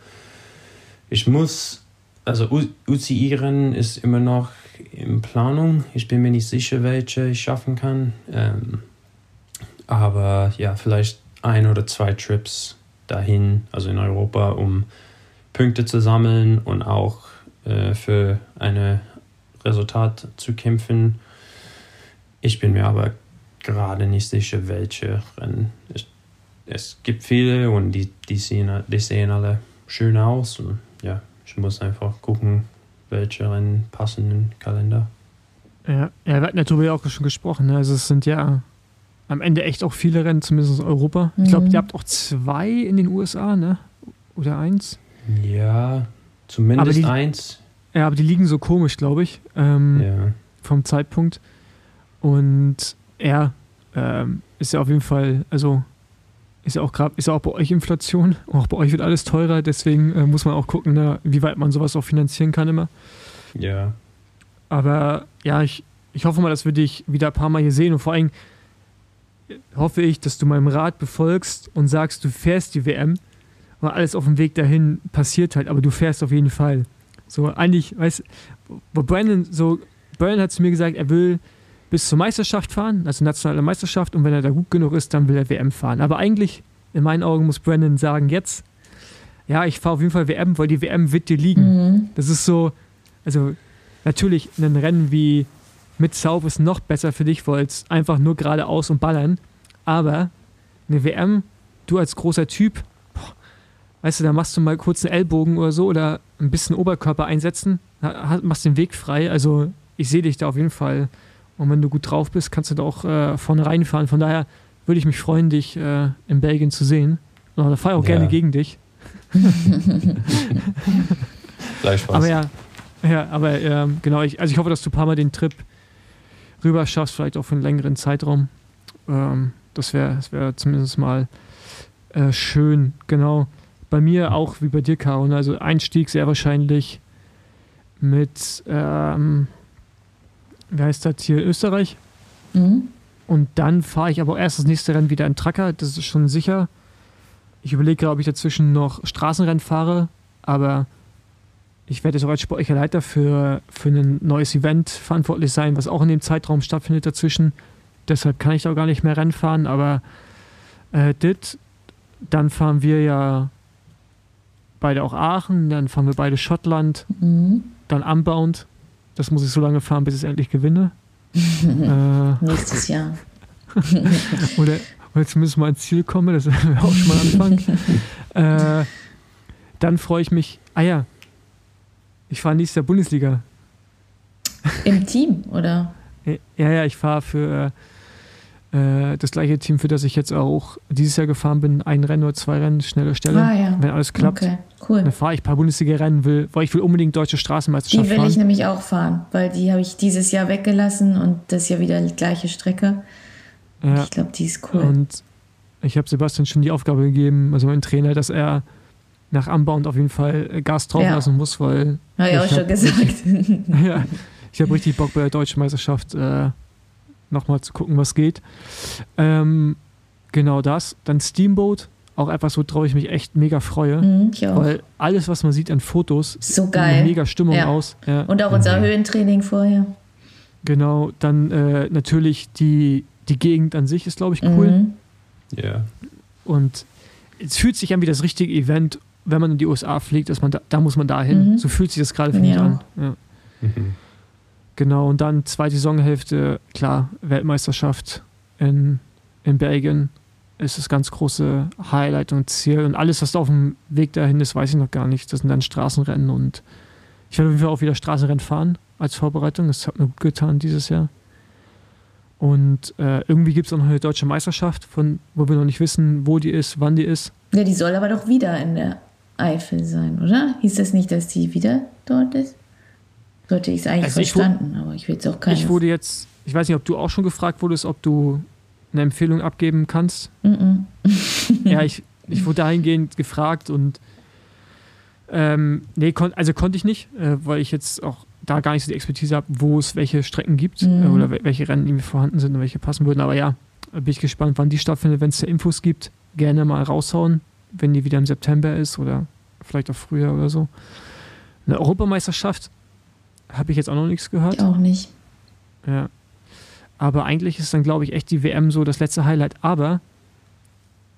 Ich muss also UCI-Rennen ist immer noch in Planung. Ich bin mir nicht sicher, welche ich schaffen kann. Ähm, aber ja, vielleicht ein oder zwei Trips dahin, also in Europa, um Punkte zu sammeln und auch äh, für ein Resultat zu kämpfen. Ich bin mir aber gerade nicht sicher, welche Rennen. Ich, es gibt viele und die, die, sehen, die sehen alle schön aus. Und ja, ich muss einfach gucken, welche Rennen passen in den Kalender. Ja, ja wir hatten ja darüber auch schon gesprochen. Ne? Also es sind ja am Ende echt auch viele Rennen, zumindest in Europa. Mhm. Ich glaube, ihr habt auch zwei in den USA, ne? Oder eins? Ja, zumindest die, eins. Ja, aber die liegen so komisch, glaube ich. Ähm, ja. Vom Zeitpunkt. Und er ähm, ist ja auf jeden Fall, also ist ja auch gerade, ist ja auch bei euch Inflation, auch bei euch wird alles teurer, deswegen äh, muss man auch gucken, ne, wie weit man sowas auch finanzieren kann immer. Ja. Aber ja, ich, ich hoffe mal, dass wir dich wieder ein paar Mal hier sehen und vor allem hoffe ich, dass du meinem Rat befolgst und sagst, du fährst die WM, weil alles auf dem Weg dahin passiert halt, aber du fährst auf jeden Fall. So, eigentlich, weißt wo Brandon so, Brandon hat zu mir gesagt, er will bis zur Meisterschaft fahren, also nationale Meisterschaft, und wenn er da gut genug ist, dann will er WM fahren. Aber eigentlich, in meinen Augen, muss Brandon sagen, jetzt, ja, ich fahre auf jeden Fall WM, weil die WM wird dir liegen. Mhm. Das ist so, also natürlich ein Rennen wie mit South ist noch besser für dich, weil es einfach nur geradeaus und ballern. Aber eine WM, du als großer Typ, boah, weißt du, da machst du mal kurz einen Ellbogen oder so oder ein bisschen Oberkörper einsetzen, machst den Weg frei. Also ich sehe dich da auf jeden Fall und wenn du gut drauf bist, kannst du da auch äh, vorne reinfahren. Von daher würde ich mich freuen, dich äh, in Belgien zu sehen. Oder da fahre ich auch ja. gerne gegen dich. Gleich Spaß. Aber ja, ja aber ähm, genau, ich, also ich hoffe, dass du ein paar Mal den Trip rüber schaffst, vielleicht auch für einen längeren Zeitraum. Ähm, das wäre das wär zumindest mal äh, schön, genau. Bei mir auch wie bei dir, Caro. Also Einstieg sehr wahrscheinlich mit ähm, wie heißt das hier, Österreich. Mhm. Und dann fahre ich aber erst das nächste Rennen wieder in Tracker, das ist schon sicher. Ich überlege, ob ich dazwischen noch Straßenrennen fahre, aber ich werde jetzt auch als sportlicher Leiter für, für ein neues Event verantwortlich sein, was auch in dem Zeitraum stattfindet dazwischen. Deshalb kann ich da auch gar nicht mehr Rennen fahren, aber Äh, dit, dann fahren wir ja beide auch Aachen, dann fahren wir beide Schottland, Mhm. dann Unbound. Das muss ich so lange fahren, bis ich es endlich gewinne. äh, Nächstes Jahr. oder, oder zumindest mal ins Ziel komme, das wäre auch schon mal ein Anfang. äh, dann freue ich mich, ah ja, ich fahre nächstes Jahr Bundesliga. Im Team, oder? Ja, ja, ich fahre für äh, das gleiche Team, für das ich jetzt auch dieses Jahr gefahren bin. Ein Rennen oder zwei Rennen, schnelle Stelle. Ah ja. Wenn alles klappt, Okay, cool. dann fahre ich ein paar Bundesliga-Rennen, will, weil ich will unbedingt deutsche Straßenmeisterschaft Die will fahren. ich nämlich auch fahren, weil die habe ich dieses Jahr weggelassen und das ist ja wieder die gleiche Strecke. ja, Ich glaube, die ist cool. und ich habe Sebastian schon die Aufgabe gegeben, also mein Trainer, dass er nach Unbound auf jeden Fall Gas drauf Ja. lassen muss, weil habe ich auch schon hab- gesagt. ja, ich habe richtig Bock bei der deutschen Meisterschaft äh, nochmal zu gucken, was geht. Ähm, genau das. Dann Steamboat, auch etwas, worauf ich mich echt mega freue. Mhm, ich auch. Weil alles, was man sieht an Fotos, So sieht geil. eine mega Stimmung Ja. aus. Ja, Und auch unser Mhm. Höhentraining vorher. genau. Dann äh, natürlich die, die Gegend an sich ist, glaube ich, cool. Mhm. Ja. Und es fühlt sich an wie das richtige Event, wenn man in die USA fliegt, dass man da, da muss man dahin. Mhm. So fühlt sich das gerade, finde ich, Ja. an. Ja. Genau, und dann zweite Saisonhälfte, klar, Weltmeisterschaft in, in Belgien ist das ganz große Highlight und Ziel. Und alles, was da auf dem Weg dahin ist, weiß ich noch gar nicht. Das sind dann Straßenrennen und ich werde auf jeden Fall auch wieder Straßenrennen fahren als Vorbereitung. Das hat mir gut getan dieses Jahr. Und äh, irgendwie gibt es auch noch eine deutsche Meisterschaft, von, wo wir noch nicht wissen, wo die ist, wann die ist. Ja, die soll aber doch wieder in der Eifel sein, oder? Hieß das nicht, dass die wieder dort ist? Sollte ich es eigentlich Also ich verstanden, aber ich will jetzt auch keine. Ich wurde jetzt, ich weiß nicht, ob du auch schon gefragt wurdest, ob du eine Empfehlung abgeben kannst. Ja, ich, ich wurde dahingehend gefragt und ähm, nee, kon also konnte ich nicht, äh, weil ich jetzt auch da gar nicht so die Expertise habe, wo es welche Strecken gibt äh, oder wel- welche Rennen irgendwie vorhanden sind und welche passen würden. Aber ja, bin ich gespannt, wann die stattfindet. Wenn es da Infos gibt, gerne mal raushauen, wenn die wieder im September ist oder vielleicht auch früher oder so. Eine Europameisterschaft habe ich jetzt auch noch nichts gehört. Ich auch nicht. Ja. Aber eigentlich ist dann, glaube ich, echt die WM so das letzte Highlight. Aber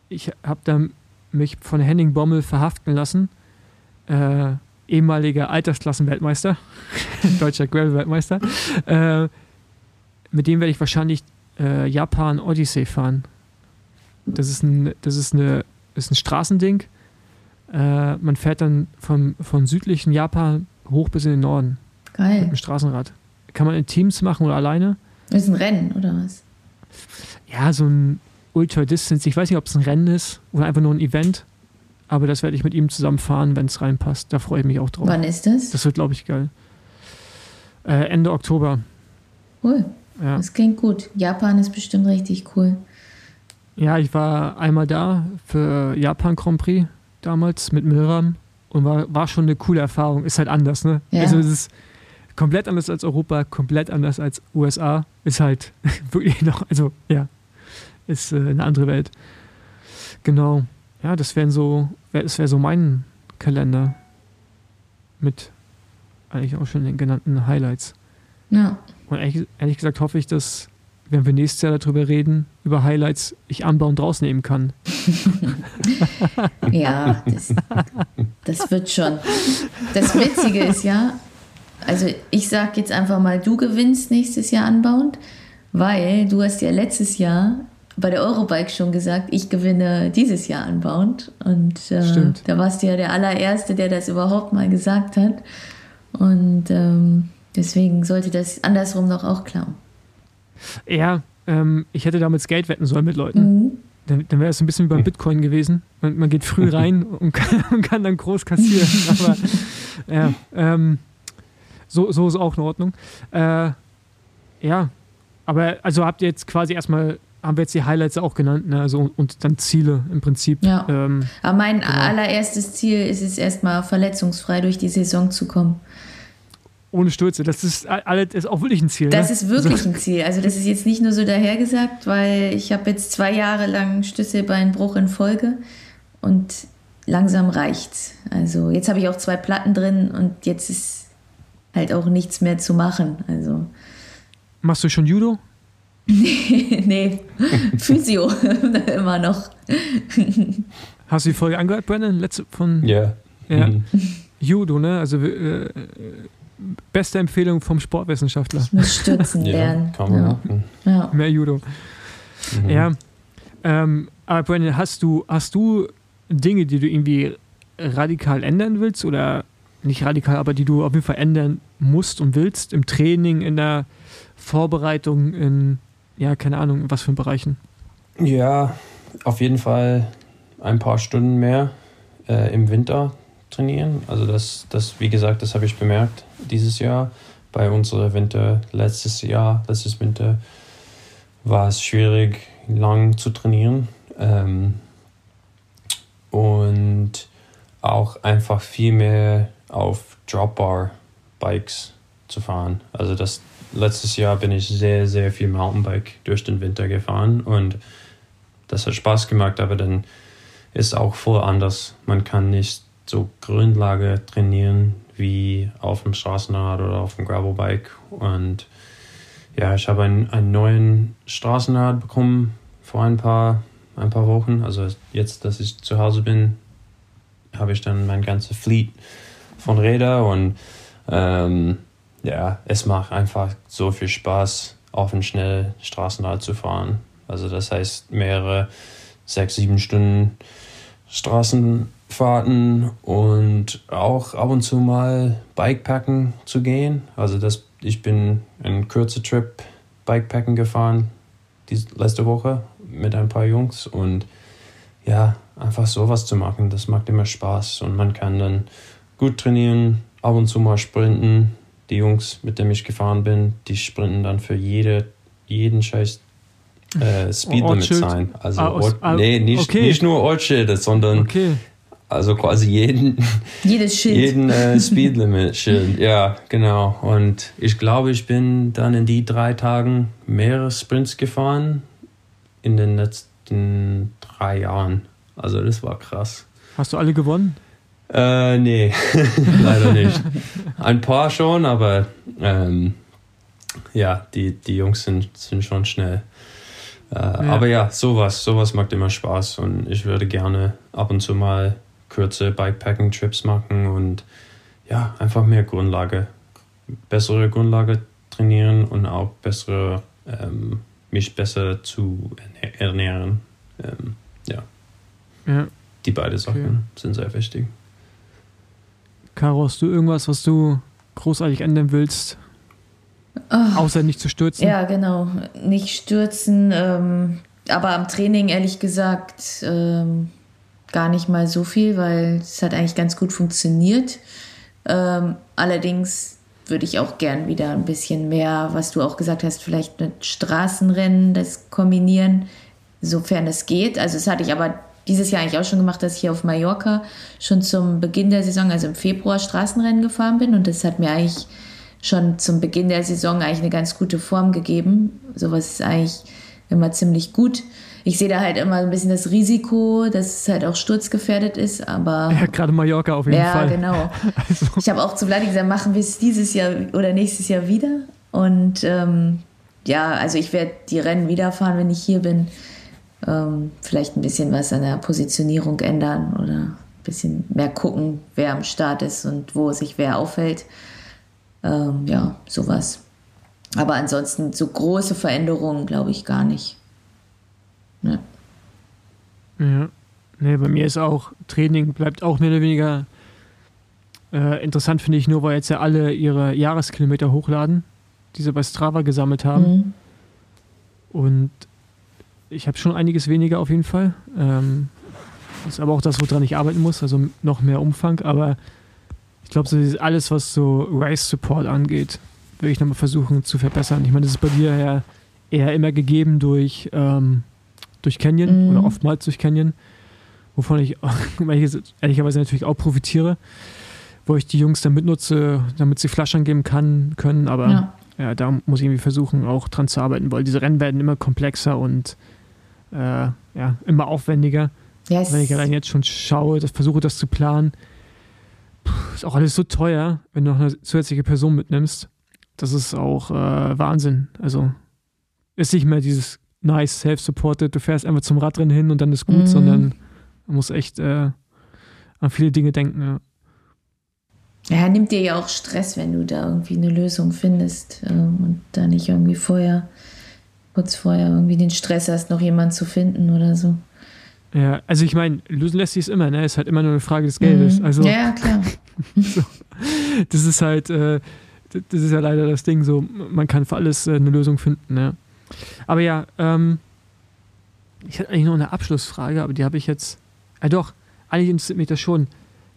ich habe dann mich von Henning Bommel verhaften lassen. Äh, ehemaliger Altersklassenweltmeister, deutscher Gravel-Weltmeister. Äh, mit dem werde ich wahrscheinlich äh, Japan Odyssey fahren. Das ist ein, das ist eine, ist ein Straßending. Äh, man fährt dann vom, von südlichen Japan hoch bis in den Norden mit Geil. dem Straßenrad. Kann man in Teams machen oder alleine? Das ist ein Rennen, oder was? Ja, so ein Ultra Distance. Ich weiß nicht, ob es ein Rennen ist oder einfach nur ein Event. Aber das werde ich mit ihm zusammen fahren, wenn es reinpasst. Da freue ich mich auch drauf. Wann ist das? Das wird, glaube ich, geil. Äh, Ende Oktober. Cool. Ja. Das klingt gut. Japan ist bestimmt richtig cool. ja, ich war einmal da für Japan Grand Prix damals mit Milram und war, war schon eine coole Erfahrung. Ist halt anders, ne? Ja. Also es ist komplett anders als Europa, komplett anders als USA. Ist halt wirklich noch, also ja, ist äh, eine andere Welt. Genau. Ja, das wären so, das wäre so mein Kalender mit eigentlich auch schon den genannten Highlights. Ja. Und ehrlich, ehrlich gesagt hoffe ich, dass, wenn wir nächstes Jahr darüber reden, über Highlights, ich anbauen rausnehmen kann. Ja, das, das wird schon. Das Witzige ist ja, also ich sag jetzt einfach mal, du gewinnst nächstes Jahr anbauend, weil du hast ja letztes Jahr bei der Eurobike schon gesagt, ich gewinne dieses Jahr anbauend. Und äh, Stimmt. da warst du ja der allererste, der das überhaupt mal gesagt hat. Und ähm, deswegen sollte das andersrum doch auch klappen. Ja, ähm, ich hätte damals Geld wetten sollen mit Leuten. Mhm. Dann, dann wäre es ein bisschen wie beim Bitcoin gewesen. Man, man geht früh rein und kann, und kann dann groß kassieren. Aber ja, ähm, so, so ist auch in Ordnung. Äh, ja, aber also habt ihr jetzt quasi erstmal, haben wir jetzt die Highlights auch genannt, ne? also, und dann Ziele im Prinzip. Ja. Ähm, Aber mein Genau. allererstes Ziel ist es erstmal verletzungsfrei durch die Saison zu kommen. ohne Stürze. Das ist, alles ist auch wirklich ein Ziel. Das ne? ist wirklich ein Ziel. Also das ist jetzt nicht nur so dahergesagt, weil ich habe jetzt zwei Jahre lang Schlüsselbeinbruch in Folge und langsam reicht's. Also jetzt habe ich auch zwei Platten drin und jetzt ist halt auch nichts mehr zu machen. Also Machst du schon Judo? nee, nee. Physio immer noch. Hast du die Folge angehört, Brandon? Letzte von. Ja. Ja. Mhm. Judo, ne? Also äh, beste Empfehlung vom Sportwissenschaftler. Ich muss stürzen Ja, lernen. kann man ja. machen. Ja. Mehr Judo. Mhm. Ja. Ähm, aber Brandon, hast du, hast du Dinge, die du irgendwie radikal ändern willst oder nicht radikal, aber die du auf jeden Fall ändern musst und willst im Training, in der Vorbereitung, in, ja, keine Ahnung, in was für Bereichen? Ja, auf jeden Fall ein paar Stunden mehr äh, im Winter trainieren. Also das, das, wie gesagt, das habe ich bemerkt dieses Jahr. Bei unserer Winter, letztes Jahr, letztes Winter, war es schwierig, lang zu trainieren. Ähm, und auch einfach viel mehr auf Dropbar-Bikes zu fahren. Also das letztes Jahr bin ich sehr, sehr viel Mountainbike durch den Winter gefahren und das hat Spaß gemacht, aber dann ist auch voll anders. Man kann nicht so Grundlage trainieren wie auf dem Straßenrad oder auf dem Gravelbike. Und ja, ich habe einen, einen neuen Straßenrad bekommen vor ein paar, ein paar Wochen. Also jetzt, dass ich zu Hause bin, habe ich dann mein ganzes Fleet von Räder und ähm, ja, es macht einfach so viel Spaß, auf ein schnell Straßenrad zu fahren. Also das heißt mehrere sechs, sieben Stunden Straßenfahrten und auch ab und zu mal Bikepacken zu gehen. Also das, ich bin einen kurzen Trip Bikepacken gefahren die letzte Woche mit ein paar Jungs und ja, einfach sowas zu machen, das macht immer Spaß und man kann dann gut trainieren, ab und zu mal sprinten. Die Jungs, mit denen ich gefahren bin, die sprinten dann für jede, jeden Scheiß äh, Speedlimit sein. Also Ah, aus- Ort, ah, nee, nicht, okay. nicht nur Ortsschilder, sondern Okay. also quasi jeden, Jedes Schild. jeden äh, Speedlimit-Schild. Ja, genau. Und ich glaube, ich bin dann in die drei Tagen mehrere Sprints gefahren in den letzten drei Jahren. Also das war krass. Hast du alle gewonnen? Äh, nee, leider nicht. Ein paar schon, aber ähm, ja, die, die Jungs sind, sind schon schnell. Äh, Aber ja, sowas, sowas macht immer Spaß und ich würde gerne ab und zu mal kurze Bikepacking-Trips machen und ja, einfach mehr Grundlage, bessere Grundlage trainieren und auch bessere, ähm, mich besser zu ernähren. Ähm, ja, Ja. die beiden Sachen sind sehr wichtig. Caro, hast du irgendwas, was du großartig ändern willst? Außer nicht zu stürzen? Ja, genau. Nicht stürzen, ähm, aber am Training ehrlich gesagt ähm, gar nicht mal so viel, weil es hat eigentlich ganz gut funktioniert. Ähm, allerdings würde ich auch gern wieder ein bisschen mehr, was du auch gesagt hast, vielleicht mit Straßenrennen das kombinieren, sofern es geht. Also das hatte ich aber dieses Jahr eigentlich auch schon gemacht, dass ich hier auf Mallorca schon zum Beginn der Saison, also im Februar, Straßenrennen gefahren bin und das hat mir eigentlich schon zum Beginn der Saison eigentlich eine ganz gute Form gegeben. Sowas ist eigentlich immer ziemlich gut. Ich sehe da halt immer ein bisschen das Risiko, dass es halt auch sturzgefährdet ist, aber Ja, gerade Mallorca auf jeden ja, Fall. genau. Also, Ich habe auch zu Vladi gesagt, machen wir es dieses Jahr oder nächstes Jahr wieder. Und ähm, ja, also ich werde die Rennen wieder fahren, wenn ich hier bin. Ähm, vielleicht ein bisschen was an der Positionierung ändern oder ein bisschen mehr gucken, wer am Start ist und wo sich wer aufhält. Ähm, ja, sowas. Aber ansonsten so große Veränderungen glaube ich gar nicht. Ne? ja. Nee, bei mir ist auch Training bleibt auch mehr oder weniger äh, interessant, finde ich, nur weil jetzt ja alle ihre Jahreskilometer hochladen, die sie bei Strava gesammelt haben. Mhm. Und ich habe schon einiges weniger auf jeden Fall. Ähm, ist aber auch das, woran ich arbeiten muss, also noch mehr Umfang. Aber ich glaube, so alles, was so Race Support angeht, will ich nochmal versuchen zu verbessern. Ich meine, das ist bei dir ja eher immer gegeben durch, ähm, durch Canyon Mhm. oder oftmals durch Canyon, wovon ich ehrlich- ehrlicherweise natürlich auch profitiere, wo ich die Jungs dann mitnutze, damit sie Flaschern geben kann, können. Aber Ja. ja, da muss ich irgendwie versuchen, auch dran zu arbeiten, weil diese Rennen werden immer komplexer und äh, ja, immer aufwendiger. Ja, es- Wenn ich allein jetzt schon schaue, das, versuche das zu planen, puh, ist auch alles so teuer, wenn du noch eine zusätzliche Person mitnimmst. Das ist auch äh, Wahnsinn. Also ist nicht mehr dieses nice, self-supported, du fährst einfach zum Radrennen hin und dann ist gut, Mhm. sondern man muss echt äh, an viele Dinge denken. Ja. Ja, nimmt dir ja auch Stress, wenn du da irgendwie eine Lösung findest ähm, und da nicht irgendwie vorher, kurz vorher irgendwie den Stress hast, noch jemanden zu finden oder so. Ja, also ich meine, lösen lässt sich es immer, ne? Ist halt immer nur eine Frage des Geldes. Mhm. Also ja, klar. das ist halt, äh, das ist ja leider das Ding, so man kann für alles äh, eine Lösung finden, ne? Aber ja, ähm, ich hatte eigentlich noch eine Abschlussfrage, aber die habe ich jetzt. Ja doch, eigentlich interessiert mich das schon.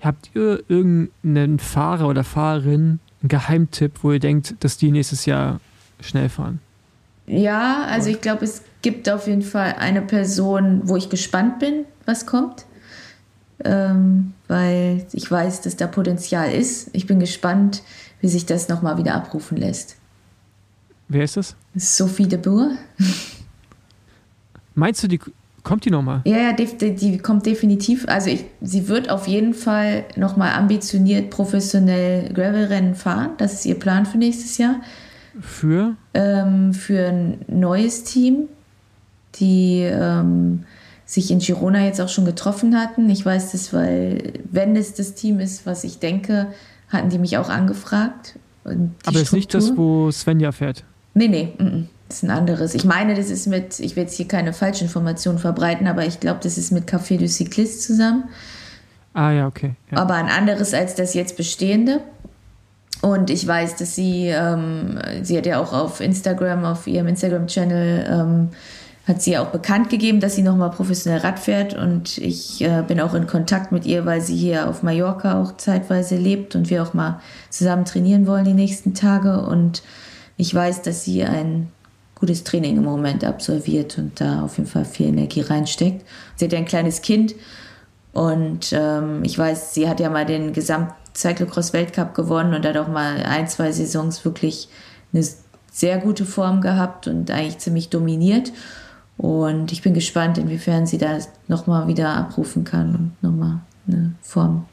Habt ihr irgendeinen Fahrer oder Fahrerin, einen Geheimtipp, wo ihr denkt, dass die nächstes Jahr schnell fahren? Ja, also ich glaube, es gibt auf jeden Fall eine Person, wo ich gespannt bin, was kommt. Ähm, weil ich weiß, dass da Potenzial ist. Ich bin gespannt, wie sich das nochmal wieder abrufen lässt. Wer ist das? Sophie de Boer. Meinst du, die kommt die nochmal? Ja, ja, die, die kommt definitiv. Also ich, sie wird auf jeden Fall nochmal ambitioniert professionell Gravelrennen fahren. Das ist ihr Plan für nächstes Jahr. Für? ähm, für ein neues Team, die ähm, sich in Girona jetzt auch schon getroffen hatten. Ich weiß das, weil wenn es das Team ist, was ich denke, hatten die mich auch angefragt. Aber ist nicht das, wo Svenja fährt. Nee, nee, mm, mm, das ist ein anderes. Ich meine, das ist mit, ich will jetzt hier keine Falschinformationen verbreiten, aber ich glaube, das ist mit Café du Cycliste zusammen Ah ja, okay. Ja. aber ein anderes als das jetzt bestehende. Und ich weiß, dass sie, ähm, sie hat ja auch auf Instagram, auf ihrem Instagram-Channel, ähm, hat sie auch bekannt gegeben, dass sie nochmal professionell Rad fährt. Und ich äh, bin auch in Kontakt mit ihr, weil sie hier auf Mallorca auch zeitweise lebt und wir auch mal zusammen trainieren wollen die nächsten Tage. Und ich weiß, dass sie ein gutes Training im Moment absolviert und da auf jeden Fall viel Energie reinsteckt. Sie hat ja ein kleines Kind und ähm, ich weiß, sie hat ja mal den Gesamt-Cyclocross-Weltcup gewonnen und hat auch mal ein, zwei Saisons wirklich eine sehr gute Form gehabt und eigentlich ziemlich dominiert. Und ich bin gespannt, inwiefern sie das nochmal wieder abrufen kann und nochmal eine Form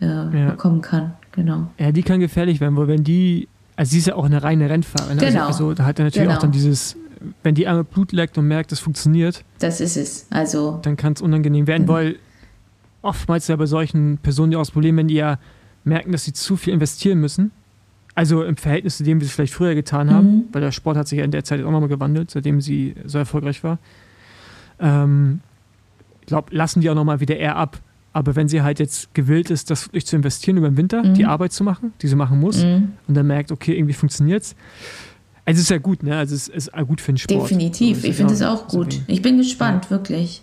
äh, bekommen kann. Genau. Ja, die kann gefährlich werden, weil wenn die, also sie ist ja auch eine reine Rennfahrerin. ne? Genau. Also, also da hat er natürlich Genau. auch dann dieses, wenn die einmal Blut leckt und merkt, es funktioniert, Das ist es. Also, dann kann es unangenehm werden, Mhm. weil oftmals ja bei solchen Personen ja auch das Problem, wenn die ja merken, dass sie zu viel investieren müssen. Also im Verhältnis zu dem, wie sie es vielleicht früher getan haben, Mhm. weil der Sport hat sich ja in der Zeit auch nochmal gewandelt, seitdem sie so erfolgreich war. Ähm, ich glaube, lassen die auch nochmal wieder eher ab. Aber wenn sie halt jetzt gewillt ist, das wirklich zu investieren über den Winter, Mhm. die Arbeit zu machen, die sie machen muss, Mhm. und dann merkt, okay, irgendwie funktioniert's. Also es ist ja gut, ne? Also es ist gut für den Sport. Definitiv. Also Ich finde es ja- auch gut. Ich bin gespannt, wirklich.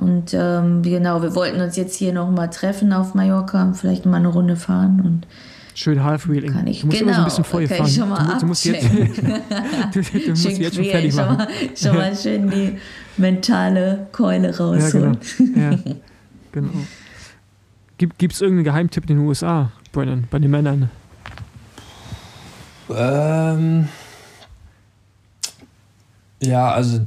Und ähm, genau, wir wollten uns jetzt hier nochmal treffen auf Mallorca und vielleicht mal eine Runde fahren. Und Schön Half-Wheeling. Kann ich- du musst immer so ein genau, bisschen vorher kann fahren. ich schon mal du, du musst jetzt, du, du musst schön jetzt schon fertig schon machen. mal, schon mal schön die mentale Keule Ja, genau. rausholen. Ja, genau. Gibt es irgendeinen Geheimtipp in den USA, Brennan, bei den Männern? Ähm, ja, also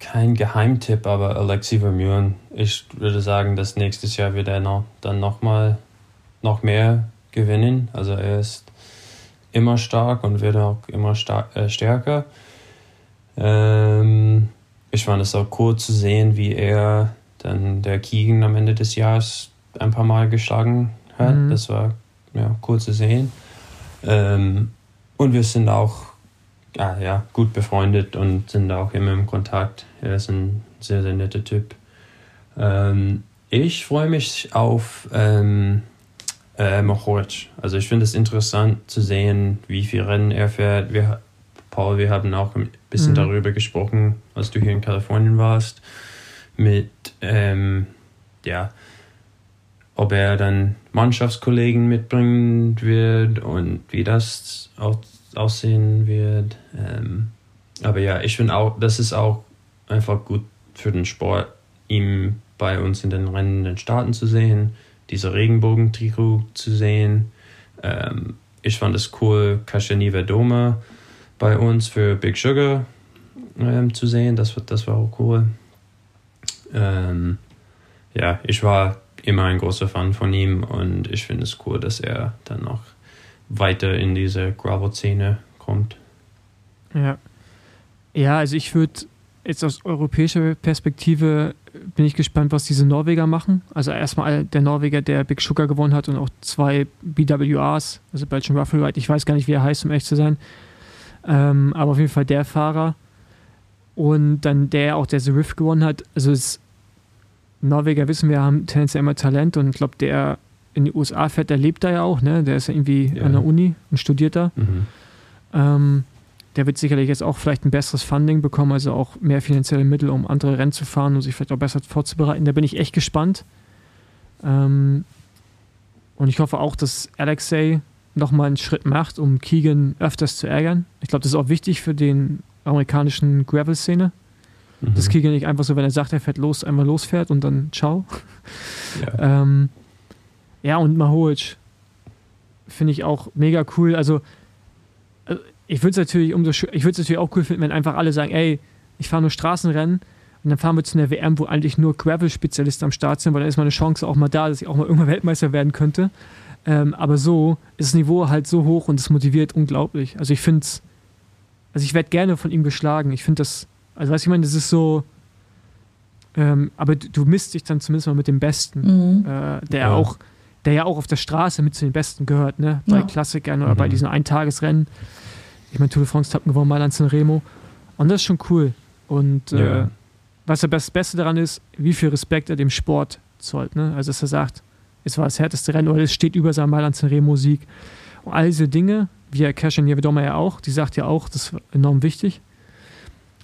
kein Geheimtipp, aber Alexi Vermeulen. Ich würde sagen, dass nächstes Jahr wird er noch, dann nochmal noch mehr gewinnen. Also er ist immer stark und wird auch immer star äh, stärker. Ähm, ich fand es auch cool zu sehen, wie er dann der Keegan am Ende des Jahres ein paar Mal geschlagen hat. Mhm. Das war ja, cool zu sehen. Ähm, und wir sind auch ah, ja, gut befreundet und sind auch immer im Kontakt. Er ist ein sehr, sehr netter Typ. Ähm, ich freue mich auf ähm, äh, Mohoric. Also ich finde es interessant zu sehen, wie viel Rennen er fährt. Wir, Paul, wir haben auch ein bisschen Mhm. darüber gesprochen, als du hier in Kalifornien warst, mit ähm, ja, ob er dann Mannschaftskollegen mitbringen wird und wie das au- aussehen wird. Ähm, aber ja, ich finde auch, das ist auch einfach gut für den Sport, ihm bei uns in den Rennen in den Staaten zu sehen, diese Regenbogen-Trikot zu sehen. Ähm, ich fand es cool, Kashani Verdoma bei uns für Big Sugar ähm, zu sehen. Das, war- das war auch cool. Ähm, ja, ich war immer ein großer Fan von ihm und ich finde es cool, dass er dann noch weiter in diese Gravel-Szene kommt. Ja. Ja, also ich würde jetzt aus europäischer Perspektive bin ich gespannt, was diese Norweger machen. Also erstmal der Norweger, der Big Sugar gewonnen hat und auch zwei BWRs, also Belgian Ruffle Ride. Ich weiß gar nicht, wie er heißt, um echt zu sein. Ähm, aber auf jeden Fall der Fahrer. Und dann der auch, der The Rift gewonnen hat. Also es, Norweger wissen wir, haben tendenziell immer Talent und ich glaube, der in die USA fährt, der lebt da ja auch, ne? Der ist ja irgendwie ja. an der Uni und studiert da. Mhm. Ähm, der wird sicherlich jetzt auch vielleicht ein besseres Funding bekommen, also auch mehr finanzielle Mittel, um andere Rennen zu fahren und sich vielleicht auch besser vorzubereiten. Da bin ich echt gespannt. Ähm, und ich hoffe auch, dass Alexei nochmal einen Schritt macht, um Keegan öfters zu ärgern. Ich glaube, das ist auch wichtig für den amerikanischen Gravel-Szene. Mhm. Dass Keegan nicht einfach so, wenn er sagt, er fährt los, einmal losfährt und dann ciao. Ja, ähm, ja und Maholic finde ich auch mega cool. Also, ich würde es natürlich umso ich würde es natürlich auch cool finden, wenn einfach alle sagen, ey, ich fahre nur Straßenrennen und dann fahren wir zu einer WM, wo eigentlich nur Gravel-Spezialisten am Start sind, weil dann ist meine Chance auch mal da, dass ich auch mal irgendwann Weltmeister werden könnte. Ähm, aber so ist das Niveau halt so hoch und es motiviert unglaublich. Also ich finde es, also ich werde gerne von ihm geschlagen. Ich finde das, also weißt du, ich meine, das ist so, ähm, aber du, du, misst dich dann zumindest mal mit dem Besten, mhm. äh, der ja. auch, der ja auch auf der Straße mit zu den Besten gehört, ne? Bei ja. Klassikern oder mhm. bei diesen Eintagesrennen. Ich meine, Tour de France hat gewonnen, Mailand San Remo. Und das ist schon cool. Und äh, was das Beste daran ist, wie viel Respekt er dem Sport zollt. Ne? Also, dass er sagt, es war das härteste Rennen oder es steht über seinem Mailand San Remo Sieg. Und all diese Dinge, wie er Cashin Jevedoma ja auch, die sagt ja auch, das ist enorm wichtig.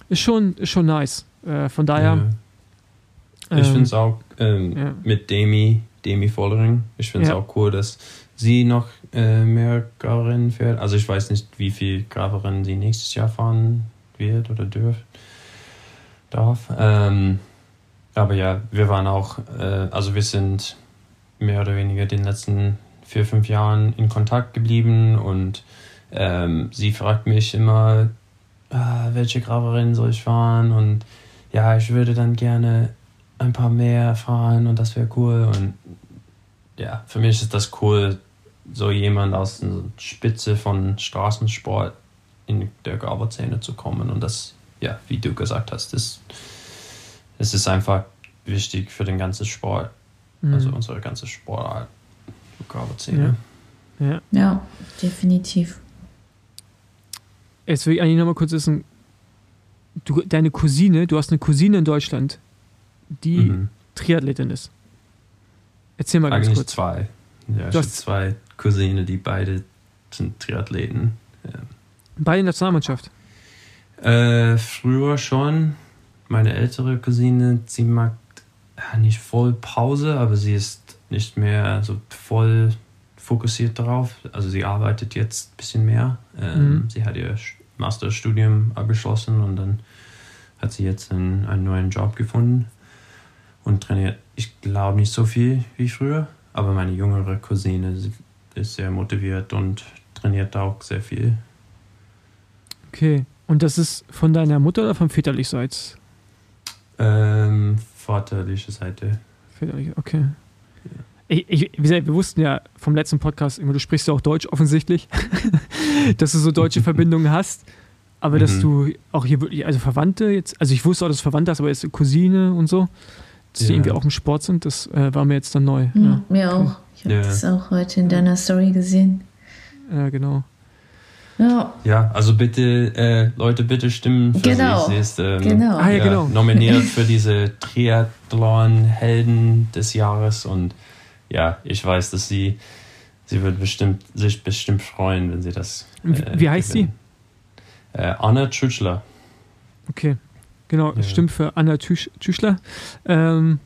Ist schon, ist schon nice. Äh, von daher. Ja. Ich ähm, finde es auch ähm, ja. mit Demi, Demi Vollering, ich finde es ja. auch cool, dass sie noch äh, mehr Graverennen fährt. Also ich weiß nicht, wie viel Graverennen sie nächstes Jahr fahren wird oder dürft, darf. Ähm, aber ja, wir waren auch, äh, also wir sind mehr oder weniger den letzten vier, fünf Jahren in Kontakt geblieben und ähm, sie fragt mich immer, ah, welche Graverennen soll ich fahren und ja, ich würde dann gerne ein paar mehr fahren und das wäre cool und ja, für mich ist das cool, so jemand aus der Spitze von Straßensport in der Graberszene zu kommen und das, ja, wie du gesagt hast, das, das ist einfach wichtig für den ganzen Sport, mhm. also unsere ganze Sportart, Graberszene. Ja. ja. ja, definitiv. Jetzt will ich eigentlich nochmal kurz wissen, du, deine Cousine, du hast eine Cousine in Deutschland, die mhm. Triathletin ist. Erzähl mal eigentlich ganz kurz. zwei. Ja, du hast zwei Cousine, die beide sind Triathleten. Ja. Beide in der Nationalmannschaft? Äh, früher schon. Meine ältere Cousine, sie macht ja, nicht voll Pause, aber sie ist nicht mehr so voll fokussiert darauf. Also sie arbeitet jetzt ein bisschen mehr. Ähm, mhm. Sie hat ihr Masterstudium abgeschlossen und dann hat sie jetzt einen, einen neuen Job gefunden und trainiert, ich glaube, nicht so viel wie früher. Aber meine jüngere Cousine ist sehr motiviert und trainiert auch sehr viel. Okay. Und das ist von deiner Mutter oder vom väterlichseits? Ähm, vaterliche Seite. Väterliche, okay. Ich, ich, wie gesagt, wir wussten ja vom letzten Podcast, du sprichst ja auch Deutsch offensichtlich, dass du so deutsche Verbindungen hast. Aber mhm. dass du auch hier wirklich, also Verwandte jetzt, also ich wusste auch, dass du Verwandte hast, aber jetzt Cousine und so, dass ja. die irgendwie auch im Sport sind, das äh, war mir jetzt dann neu. Ja, ja. Mir auch. Ich habe ja. das auch heute in deiner Story gesehen. Ja, genau. Ja. ja, also bitte, äh, Leute, bitte stimmen für genau. sie. Sie ist ähm, genau. Ah, ja, genau. nominiert für diese Triathlon-Helden des Jahres und ja, ich weiß, dass sie, sie wird bestimmt, sich bestimmt freuen, wenn sie das. Äh, Wie heißt gewinnen. sie? Äh, Anna Tschutschler. Okay, genau, ja. stimmt für Anna Tschüschler. Ähm,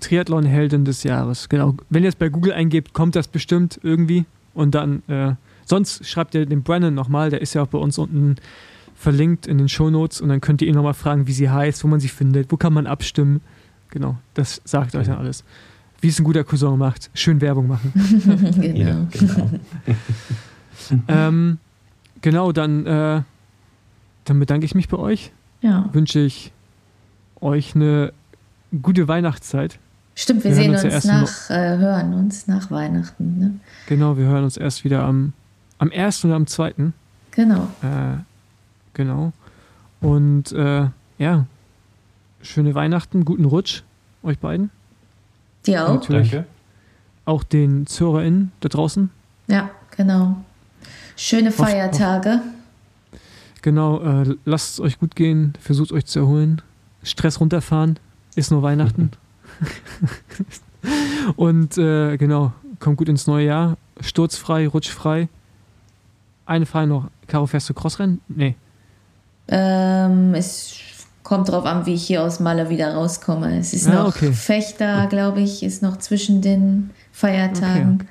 Triathlon-Heldin des Jahres. Genau. Wenn ihr es bei Google eingebt, kommt das bestimmt irgendwie. Und dann, äh, sonst schreibt ihr den Brennan nochmal, der ist ja auch bei uns unten verlinkt in den Shownotes und dann könnt ihr ihn nochmal fragen, wie sie heißt, wo man sie findet, wo kann man abstimmen. Genau, das sagt euch dann alles. Wie es ein guter Cousin macht. Schön Werbung machen. genau. Ja, genau. ähm, genau, dann, äh, dann bedanke ich mich bei euch. Ja. Wünsche ich euch eine gute Weihnachtszeit. Stimmt, wir, wir sehen uns, uns ja nach, äh, hören uns nach Weihnachten. Ne? Genau, wir hören uns erst wieder am, am 1. oder am 2. Genau. Äh, genau. Und äh, ja, schöne Weihnachten, guten Rutsch euch beiden. Dir auch? Natürlich. Danke. Auch den ZuhörerInnen da draußen. Ja, genau. Schöne Feiertage. Genau, äh, lasst es euch gut gehen, versucht euch zu erholen. Stress runterfahren, ist nur Weihnachten. Und äh, genau, kommt gut ins neue Jahr. Sturzfrei, rutschfrei. Eine Frage noch. Caro, fährst du Crossrennen? Nee. Ähm, es kommt drauf an, wie ich hier aus Malle wieder rauskomme. Es ist Ja, noch okay. Fechter, glaube ich, ist noch zwischen den Feiertagen.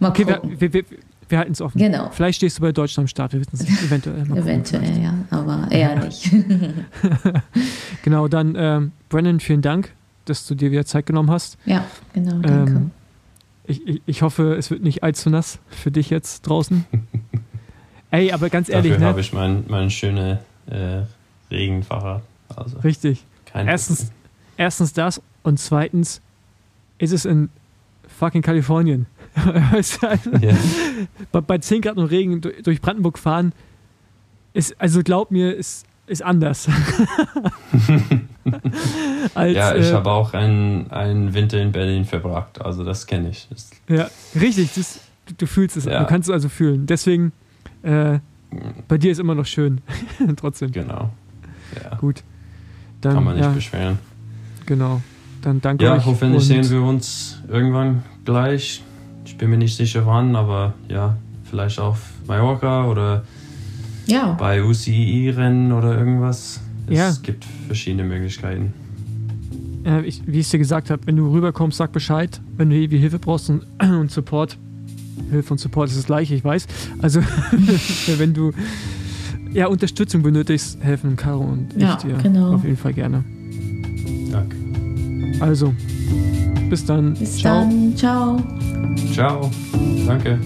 Mal Okay, wir, gucken. wir, wir, wir halten es offen. Genau. Vielleicht stehst du bei Deutschland am Start, wir wissen es nicht. Eventuell. Mal gucken, Eventuell, vielleicht. ja, aber eher nicht. Genau, dann ähm, Brennan, vielen Dank, dass du dir wieder Zeit genommen hast. ja, genau, danke. Ähm, ich, ich, ich hoffe, es wird nicht allzu nass für dich jetzt draußen. Ey, aber ganz ehrlich, Dafür ne? habe ich mein, mein schöne äh, Regenfahrrad. Also Richtig. kein Erstens, erstens das und zweitens ist es in fucking Kalifornien. Also, Ja. bei, bei 10 Grad und Regen durch, Brandenburg fahren, ist, also glaub mir, ist, ist anders. Als, ja, ich äh, habe auch einen, einen Winter in Berlin verbracht. Also das kenne ich. Das, Ja, richtig, das, du, du fühlst es, Ja. du kannst es also fühlen. Deswegen, äh, bei dir ist immer noch schön. Trotzdem. genau. Ja, Gut. Dann, kann man nicht ja, beschweren. genau. Dann danke Ja, euch. hoffentlich und- sehen wir uns irgendwann gleich. Ich bin mir nicht sicher wann, aber ja, vielleicht auf Mallorca oder ja, bei UCI-Rennen oder irgendwas. Es Ja. gibt verschiedene Möglichkeiten. äh, ich, wie ich es dir gesagt habe, wenn du rüberkommst, sag Bescheid. Wenn du irgendwie Hilfe brauchst und, und Support. Hilfe und Support ist das gleiche, ich weiß. Also, wenn du ja, Unterstützung benötigst, helfen Caro und Ja, ich dir genau. auf jeden Fall gerne. Danke. Also, bis dann. Bis ciao. dann. Ciao. Ciao. Danke.